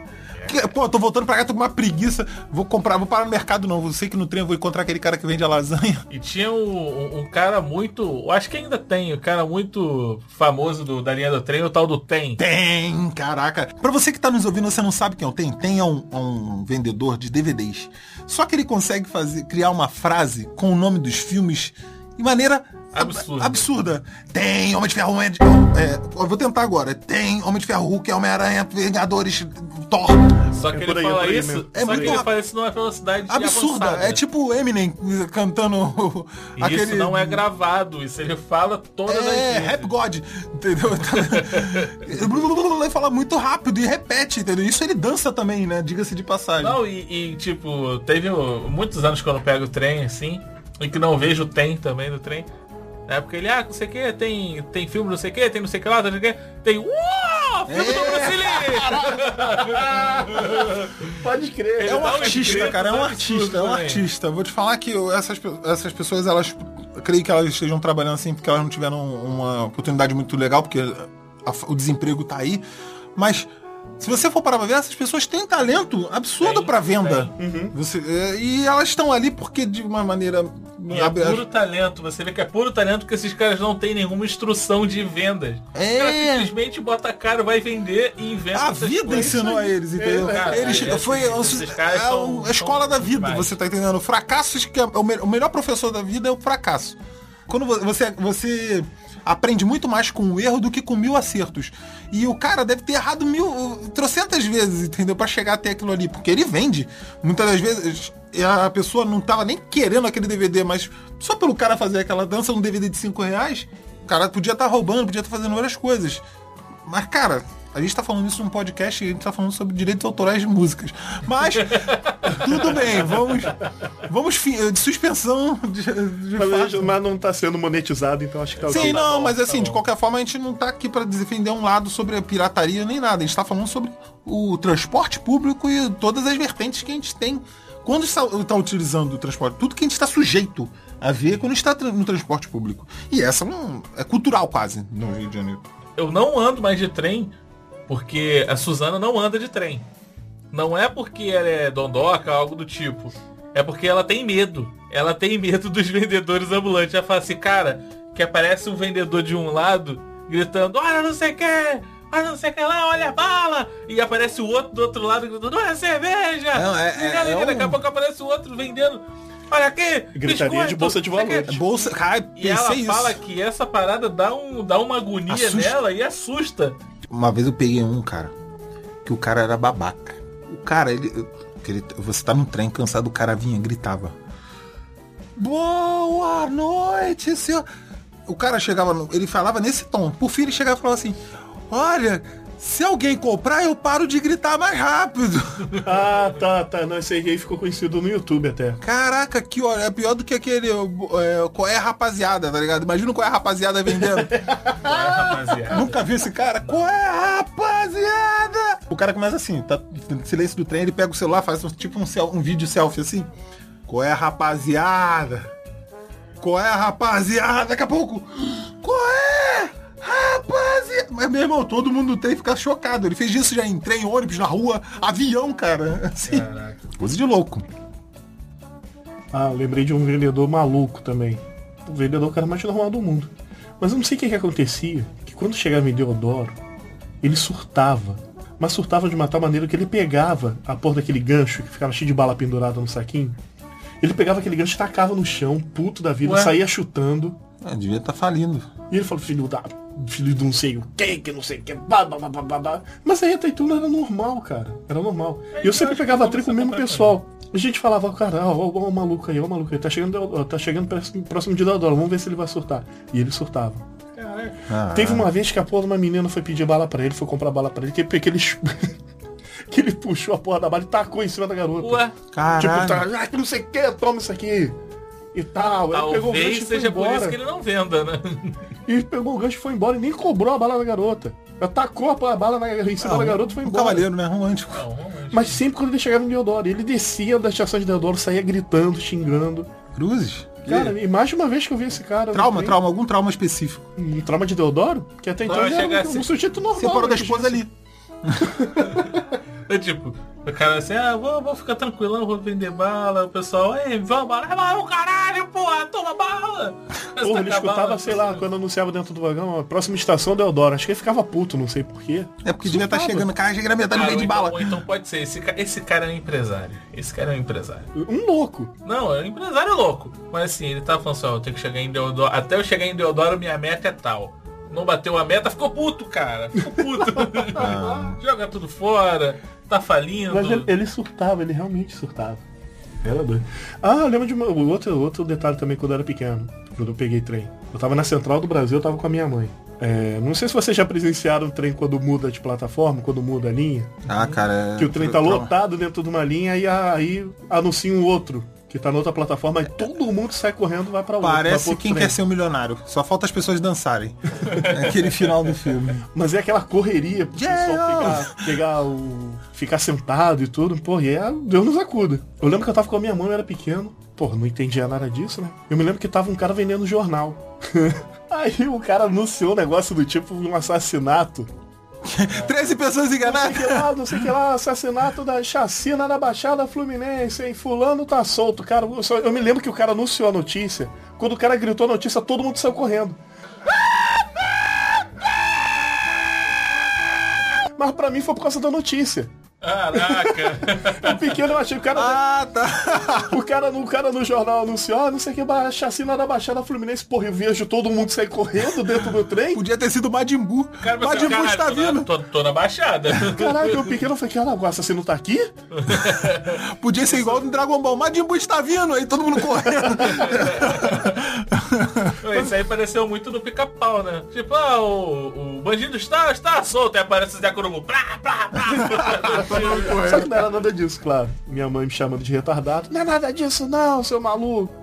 Que- pô, tô voltando pra cá, tô com uma preguiça. Vou comprar, vou parar no mercado não. Eu sei que no trem eu vou encontrar aquele cara que vende a lasanha. E tinha um, um- cara muito. Acho que ainda tem, um cara muito famoso do, da linha do trem, o tal do Tem. Tem, caraca. Pra você que tá nos ouvindo, você não sabe quem é o Tem? Tem é um, é um vendedor de DVDs. Só que ele consegue fazer, criar uma frase com o nome dos filmes de maneira ab- Absurda. absurda. Tem Homem de Ferro, Homem de... é, eu vou tentar agora. Tem Homem de Ferro, Hulk, Homem-Aranha, Vingadores, Thor. Só que É ele aí, é fala por aí isso. É só muito que ele fala isso numa velocidade Absurda. avançada. É tipo Eminem cantando E aquele... isso não é gravado, isso ele fala todas as É, vezes. Rap God, entendeu? ele fala muito rápido e repete, entendeu? Isso ele dança também, né? Diga-se de passagem. Não, e, e, tipo, teve muitos anos que eu não pego o trem, assim, e que não vejo o tem também do trem. Na época ele, ah, não sei o que, tem, tem filme não sei o que, tem não sei o que lá, não sei o que, tem. Uau! Filme do Bruce Lee! Pode crer. Ele É um artista, cara, é um artista, é um artista. Vou te falar que essas, essas pessoas, elas, creio que elas estejam trabalhando assim porque elas não tiveram uma oportunidade muito legal, porque a- o desemprego tá aí. Mas se você for parar pra ver, essas pessoas têm talento absurdo pra venda. tem. Você, é, e elas estão ali porque de uma maneira. E é puro talento, você vê que é puro talento porque esses caras não têm nenhuma instrução de vendas. É. Simplesmente bota a cara, vai vender e inventa A vida coisas. ensinou a eles, entendeu? É, cara, eles, esses- foi esses caras é são- a escola da vida, demais. você tá entendendo? O fracasso, acho que é o, me- o melhor professor da vida é o fracasso. Quando vo- você, você aprende muito mais com o erro do que com mil acertos. E o cara deve ter errado mil, trocentas vezes, entendeu? Pra chegar até aquilo ali. Porque ele vende. Muitas das vezes a pessoa não tava nem querendo aquele DVD, mas só pelo cara fazer aquela dança num DVD de 5 reais, o cara podia estar roubando, podia estar fazendo várias coisas. Mas, cara, a gente tá falando isso num podcast e a gente tá falando sobre direitos autorais de músicas. Mas, tudo bem, vamos. Vamos fi- de suspensão de, de Mas, fato. mas não tá sendo monetizado, então acho que tá Sim, não, mas assim, de qualquer forma, a gente não tá aqui pra defender um lado sobre a pirataria nem nada. A gente tá falando sobre o transporte público e todas as vertentes que a gente tem quando está, tá utilizando o transporte. Tudo que a gente está sujeito a ver quando está no transporte público. E essa não, é cultural quase no Rio de Janeiro. Eu não ando mais de trem porque a Suzana não anda de trem. Não é porque ela é dondoca, algo do tipo. É porque ela tem medo. Ela tem medo dos vendedores ambulantes. Ela fala assim, cara, que aparece um vendedor de um lado gritando, olha não sei o que, olha não sei o que lá, olha a bala. E aparece o outro do outro lado gritando, olha a cerveja. Não, é- é- E daqui é a um- pouco aparece o outro vendendo. Olha aqui, Gritaria biscoito, de bolsa de não sei o quê." valores. Bolsa, cara, E ela pensei fala isso. que essa parada dá, um, dá uma agonia Assusta. nela e assusta. Uma vez eu peguei um, cara, que o cara era babaca. O cara, ele. ele- você tá num trem cansado, o cara vinha gritava. Boa noite, senhor. O cara chegava, no- ele falava nesse tom. Por fim, ele chegava e falava assim: Olha, se alguém comprar, eu paro de gritar mais rápido. Ah, tá, tá. Não, esse aí ficou conhecido no YouTube até. Caraca, que olha, é pior do que aquele. É, qual é a rapaziada, tá ligado? Imagina qual é a rapaziada vendendo. rapaziada. Nunca vi esse cara. Qual é a rapaziada? O cara começa assim, tá no silêncio do trem, ele pega o celular, faz um- tipo um, um vídeo selfie assim. Qual é a rapaziada? Qual é a rapaziada? Daqui a pouco. Qual é? Rapaziada! Mas, meu irmão, todo mundo tem que ficar chocado. Ele fez isso já em trem, ônibus, na rua, avião, cara. Assim, coisa de louco. Ah, lembrei de um vendedor maluco também. O vendedor cara mais normal do mundo. Mas eu não sei o que, que acontecia, que quando chegava em Deodoro, ele surtava. Mas surtava de uma tal maneira que ele pegava a porra daquele gancho que ficava cheio de bala pendurada no saquinho. Ele pegava aquele gancho, tacava no chão, puto da vida, Ué? saía chutando. É, devia estar falindo. E ele falou, filho da. Filho de não sei o que, que não sei o que. Blá, blá, blá, blá, blá, blá. Mas aí até então era normal, cara. Era normal. E eu sempre pegava trem com o mesmo pessoal. A gente falava, cara, ó, ó, ó, o maluco aí, ó, o maluco aí, tá chegando, ó, tá chegando próximo, próximo de Deodoro, vamos ver se ele vai surtar. E ele surtava. Ah. Teve uma vez que a porra de uma menina foi pedir bala pra ele, foi comprar bala pra ele, que, que ele. que ele puxou a porra da bala e tacou em cima da garota. Ué? Tipo, Caralho. tá, ah, que não sei o que, toma isso aqui. E tal. Ele pegou o Talvez gancho e foi seja por isso que ele não venda, né? E pegou o gancho e foi embora e nem cobrou a bala da garota. Atacou a bala na, em cima Ah, da garota e foi um embora. cavaleiro, né? Romântico. Mas sempre quando ele chegava em Deodoro, ele descia da estação de Deodoro, saía gritando, xingando. Cruzes? Cara, e mais de uma vez que eu vi esse cara. Trauma, trauma, algum trauma específico. Um trauma de Deodoro? Que até então Não, ele era um, assim- um sujeito normal. Separou da né, esposa que- ali. É tipo, o cara assim, ah, vou, vou ficar tranquilão, vou vender bala. O pessoal, ei, vamos bala. É lá, o caralho, porra, toma bala. Tá Porra, ele escutava, sei lá, quando anunciava dentro do vagão, a próxima estação Deodoro. Acho que ele ficava puto, não sei porquê. É porque devia estar chegando, cara, chega na metade Cara, meio de ou então- bala. Então pode ser, esse, esse cara é um empresário. Esse cara é um empresário. Um louco. Não, é um empresário louco. Mas assim, ele tava falando assim, ó, eu tenho que chegar em Deodoro. Até eu chegar em Deodoro, minha meta é tal. Não bateu a meta, ficou puto, cara. Ficou puto. Joga tudo fora, tá falindo. Mas ele, ele surtava, ele realmente surtava. Era doido. Ah, eu lembro de uma, outro, outro detalhe também quando eu era pequeno, quando eu peguei trem. Eu tava na Central do Brasil, eu tava com a minha mãe. É, não sei se vocês já presenciaram o trem quando muda de plataforma, quando muda a linha. Ah, cara. é- Que o trem tá lotado dentro de uma linha e aí anuncia um outro que tá na outra plataforma e todo mundo sai correndo vai pra outra. Parece quem quer ser um milionário. Só falta as pessoas dançarem. Aquele final do filme. Mas é aquela correria pro pessoal Yeah! pegar, pegar o. ficar sentado e tudo. Pô, e é, Deus nos acuda. Eu lembro que eu tava com a minha mãe, eu era pequeno. Pô, não entendia nada disso, né? Eu me lembro que tava um cara vendendo jornal. Aí o cara anunciou um negócio do tipo um assassinato. 13 pessoas Não sei enganadas. que lá, não sei que lá, assassinato da chacina na Baixada Fluminense, hein? Fulano tá solto. Cara, eu, só- eu me lembro que o cara anunciou a notícia. Quando o cara gritou a notícia, todo mundo saiu correndo. Mas pra mim foi por causa da notícia. Caraca. O pequeno eu achei o cara. Ah, tá. O cara, no- o cara no jornal anunciou, ah, não sei o que, chacina da Baixada Fluminense. Porra, eu vejo todo mundo sair correndo dentro do trem. Podia ter sido. Cara, Majin Buu caralho, está tô na- vindo. Tô, tô na baixada. Caralho, o pequeno foi que, ah, o assassino tá aqui? Podia ser igual no Dragon Ball. Majin Buu está vindo. Aí todo mundo correndo. Isso aí pareceu muito do pica-pau, né? Tipo, ah, o, o bandido está, está solto. Aí aparece o Zé Corubu. Plá, plá, plá. Só que não era nada disso, claro. Minha mãe me chamando de retardado. Não é nada disso não, seu maluco.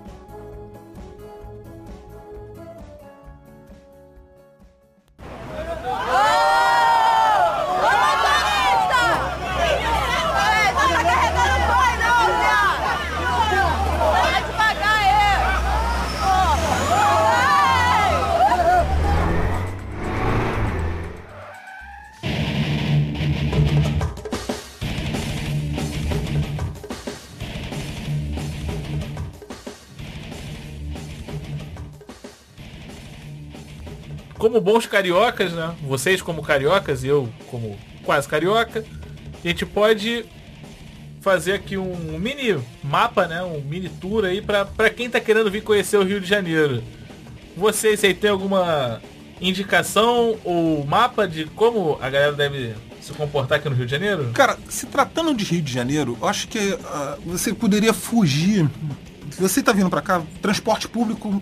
Como bons cariocas, né? Vocês como cariocas e eu como quase carioca, a gente pode fazer aqui um mini mapa, né? Um mini tour aí pra quem tá querendo vir conhecer o Rio de Janeiro. Vocês aí tem alguma indicação ou mapa de como a galera deve se comportar aqui no Rio de Janeiro? Cara, se tratando de Rio de Janeiro, eu acho que ah, você poderia fugir. Se você está vindo para cá, transporte público,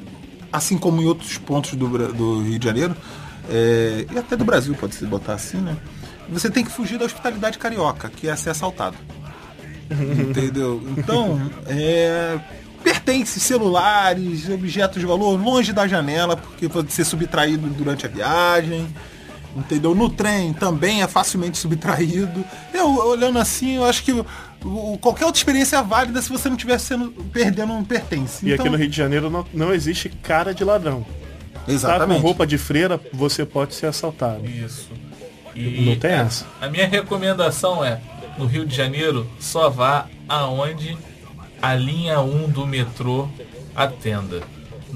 assim como em outros pontos do, do Rio de Janeiro, é, e até do Brasil, pode se botar assim, né? Você tem que fugir da hospitalidade carioca, que é ser assaltado. Entendeu? Então, é, pertences, celulares, objetos de valor longe da janela, porque pode ser subtraído durante a viagem. Entendeu? No trem também é facilmente subtraído. Eu, olhando assim, eu acho que o- qualquer outra experiência é válida se você não estiver sendo, perdendo um pertence. E Então, aqui no Rio de Janeiro não, não existe cara de ladrão. Tá Exatamente. com roupa de freira, você pode ser assaltado. Isso. Não tem essa. A minha recomendação é, no Rio de Janeiro, só vá aonde a linha 1 do metrô atenda.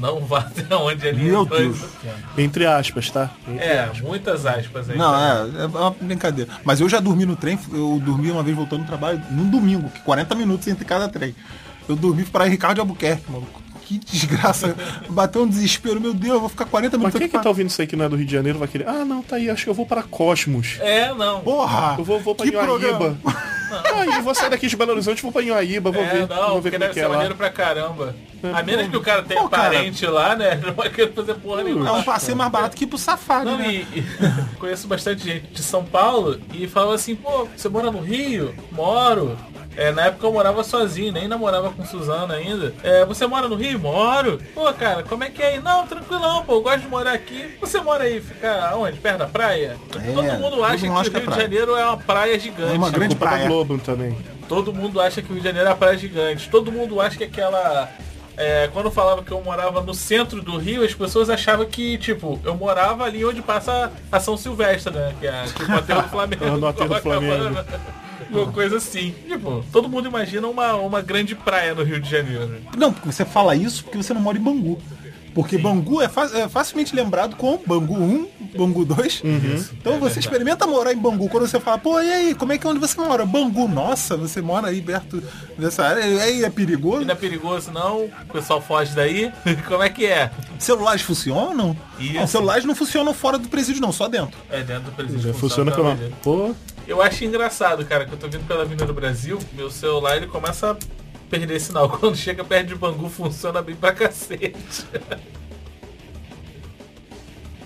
Não vá até onde linha Meu 2 Deus. Entre aspas, tá? Entre É, aspas. muitas aspas aí. Não, é, é uma brincadeira. Mas eu já dormi no trem, eu dormi uma vez voltando do trabalho, num domingo, que 40 minutos entre cada trem. Eu dormi para Ricardo Albuquerque, maluco. Que desgraça. Bateu um desespero, meu Deus, eu vou ficar 40 Mas minutos quem aqui. que tá ouvindo isso aí que não é do Rio de Janeiro vai querer? Ah, não, tá aí, acho que eu vou para Cosmos. É, não. Porra! Eu vou, vou pra programa? Ah, eu vou sair daqui de Belo Horizonte, vou pra Inhaíba, vou é, ver. não, vou ver porque como é deve que ser é lá. maneiro pra caramba. É, A menos que o cara tenha Pô, cara. parente lá, né? Não vai querer fazer porra nenhuma. É um passeio mais barato que ir pro safari, Não, né? e, e conheço bastante gente de São Paulo e falava assim, pô, você mora no Rio? Moro. É, na época eu morava sozinho, nem namorava com Suzana ainda. É, você mora no Rio? Moro. Pô, cara, como é que é aí? Não, tranquilão, pô, eu gosto de morar aqui. Você mora aí, fica onde? Perto da praia? É, todo mundo todo acha mundo que o que é Rio de. Janeiro é uma praia gigante. É uma grande praia. Globo também. Todo mundo acha que o Rio de Janeiro é uma praia gigante. Todo mundo acha que aquela. é, quando eu falava que eu morava no centro do Rio, as pessoas achavam que, tipo, eu morava ali onde passa a São Silvestre, né? Que é tipo, o aterro do Flamengo. É, no aterro do. Flamengo. Uma coisa assim. Tipo, todo mundo imagina uma, uma grande praia no Rio de Janeiro. Não, porque você fala isso porque você não mora em Bangu. Porque Bangu é, fa- é facilmente lembrado com Bangu 1, Bangu 2. Então você experimenta morar em Bangu. Quando você fala, pô, e aí, como é que é onde você mora? Bangu, nossa, você mora aí perto dessa área. E aí é perigoso? E não é perigoso não, o pessoal foge daí. Como é que é? Celulares funcionam? Isso. Não, celulares não funcionam fora do presídio, não, só dentro. É dentro do presídio. Já funciona pela. trabalho. Pô, Eu acho engraçado, cara, que eu tô vindo pela Avenida do Brasil, meu celular ele começa a perder sinal. Quando chega perto de Bangu funciona bem pra cacete.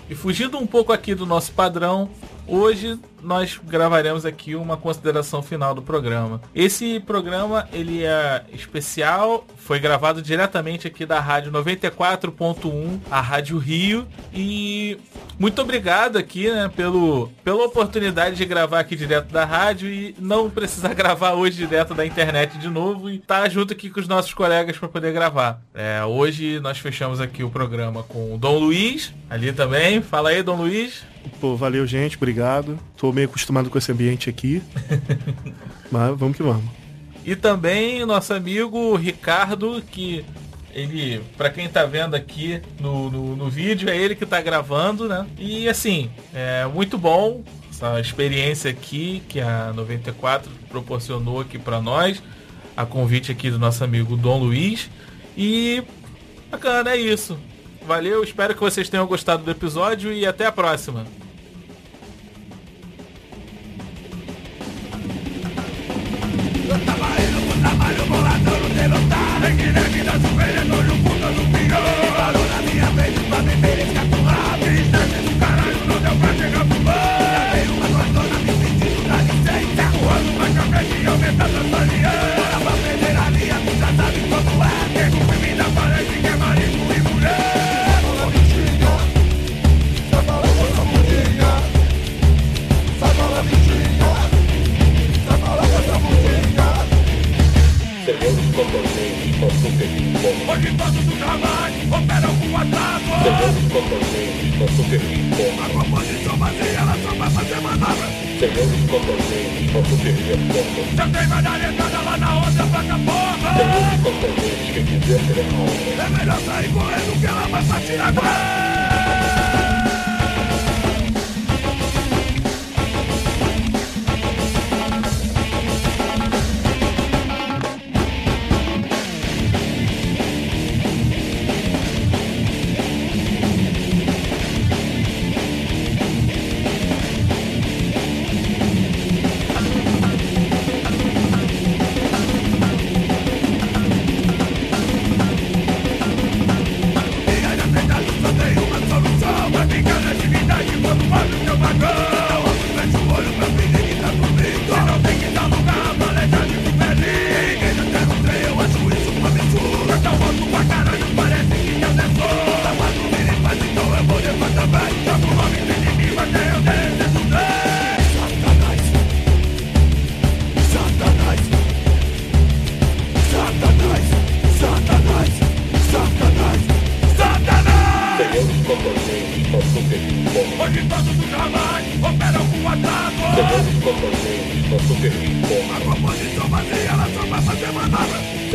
E fugindo um pouco aqui do nosso padrão, hoje nós gravaremos aqui uma consideração final do programa. Esse programa ele é especial, foi gravado diretamente aqui da rádio 94.1, a Rádio Rio, e muito obrigado aqui, né, pelo pela oportunidade de gravar aqui direto da rádio e não precisar gravar hoje direto da internet de novo e estar junto aqui com os nossos colegas para poder gravar. É, hoje nós fechamos aqui o programa com o Dom Luiz, ali também. Fala aí, Dom Luiz. pô, valeu, gente, obrigado. Tô meio acostumado com esse ambiente aqui. Mas vamos que vamos. E também nosso amigo Ricardo, que ele, pra quem tá vendo aqui no, no, no vídeo, é ele que tá gravando, né? E assim, é muito bom essa experiência aqui que a 94 proporcionou aqui pra nós, a convite aqui do nosso amigo Dom Luiz. E bacana, é isso. Valeu, espero que vocês tenham gostado do episódio e até a próxima. Pedro está en Guinea, quizás su no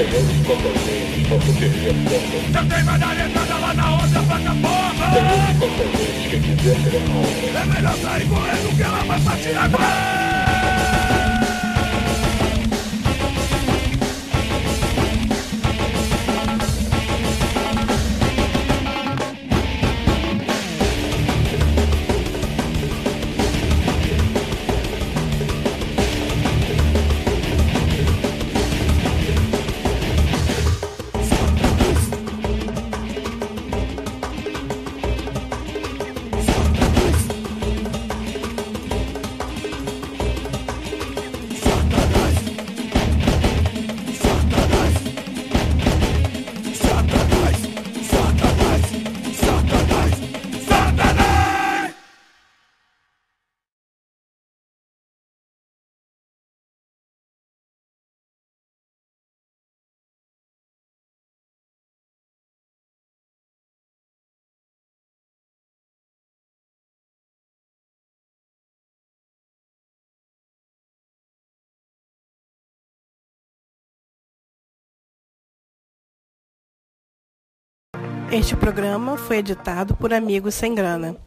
manobra. Já tem medalha entrada lá na outra plataforma. É melhor sair correndo que ela vai partir agora. Este programa foi editado por Amigos Sem Grana.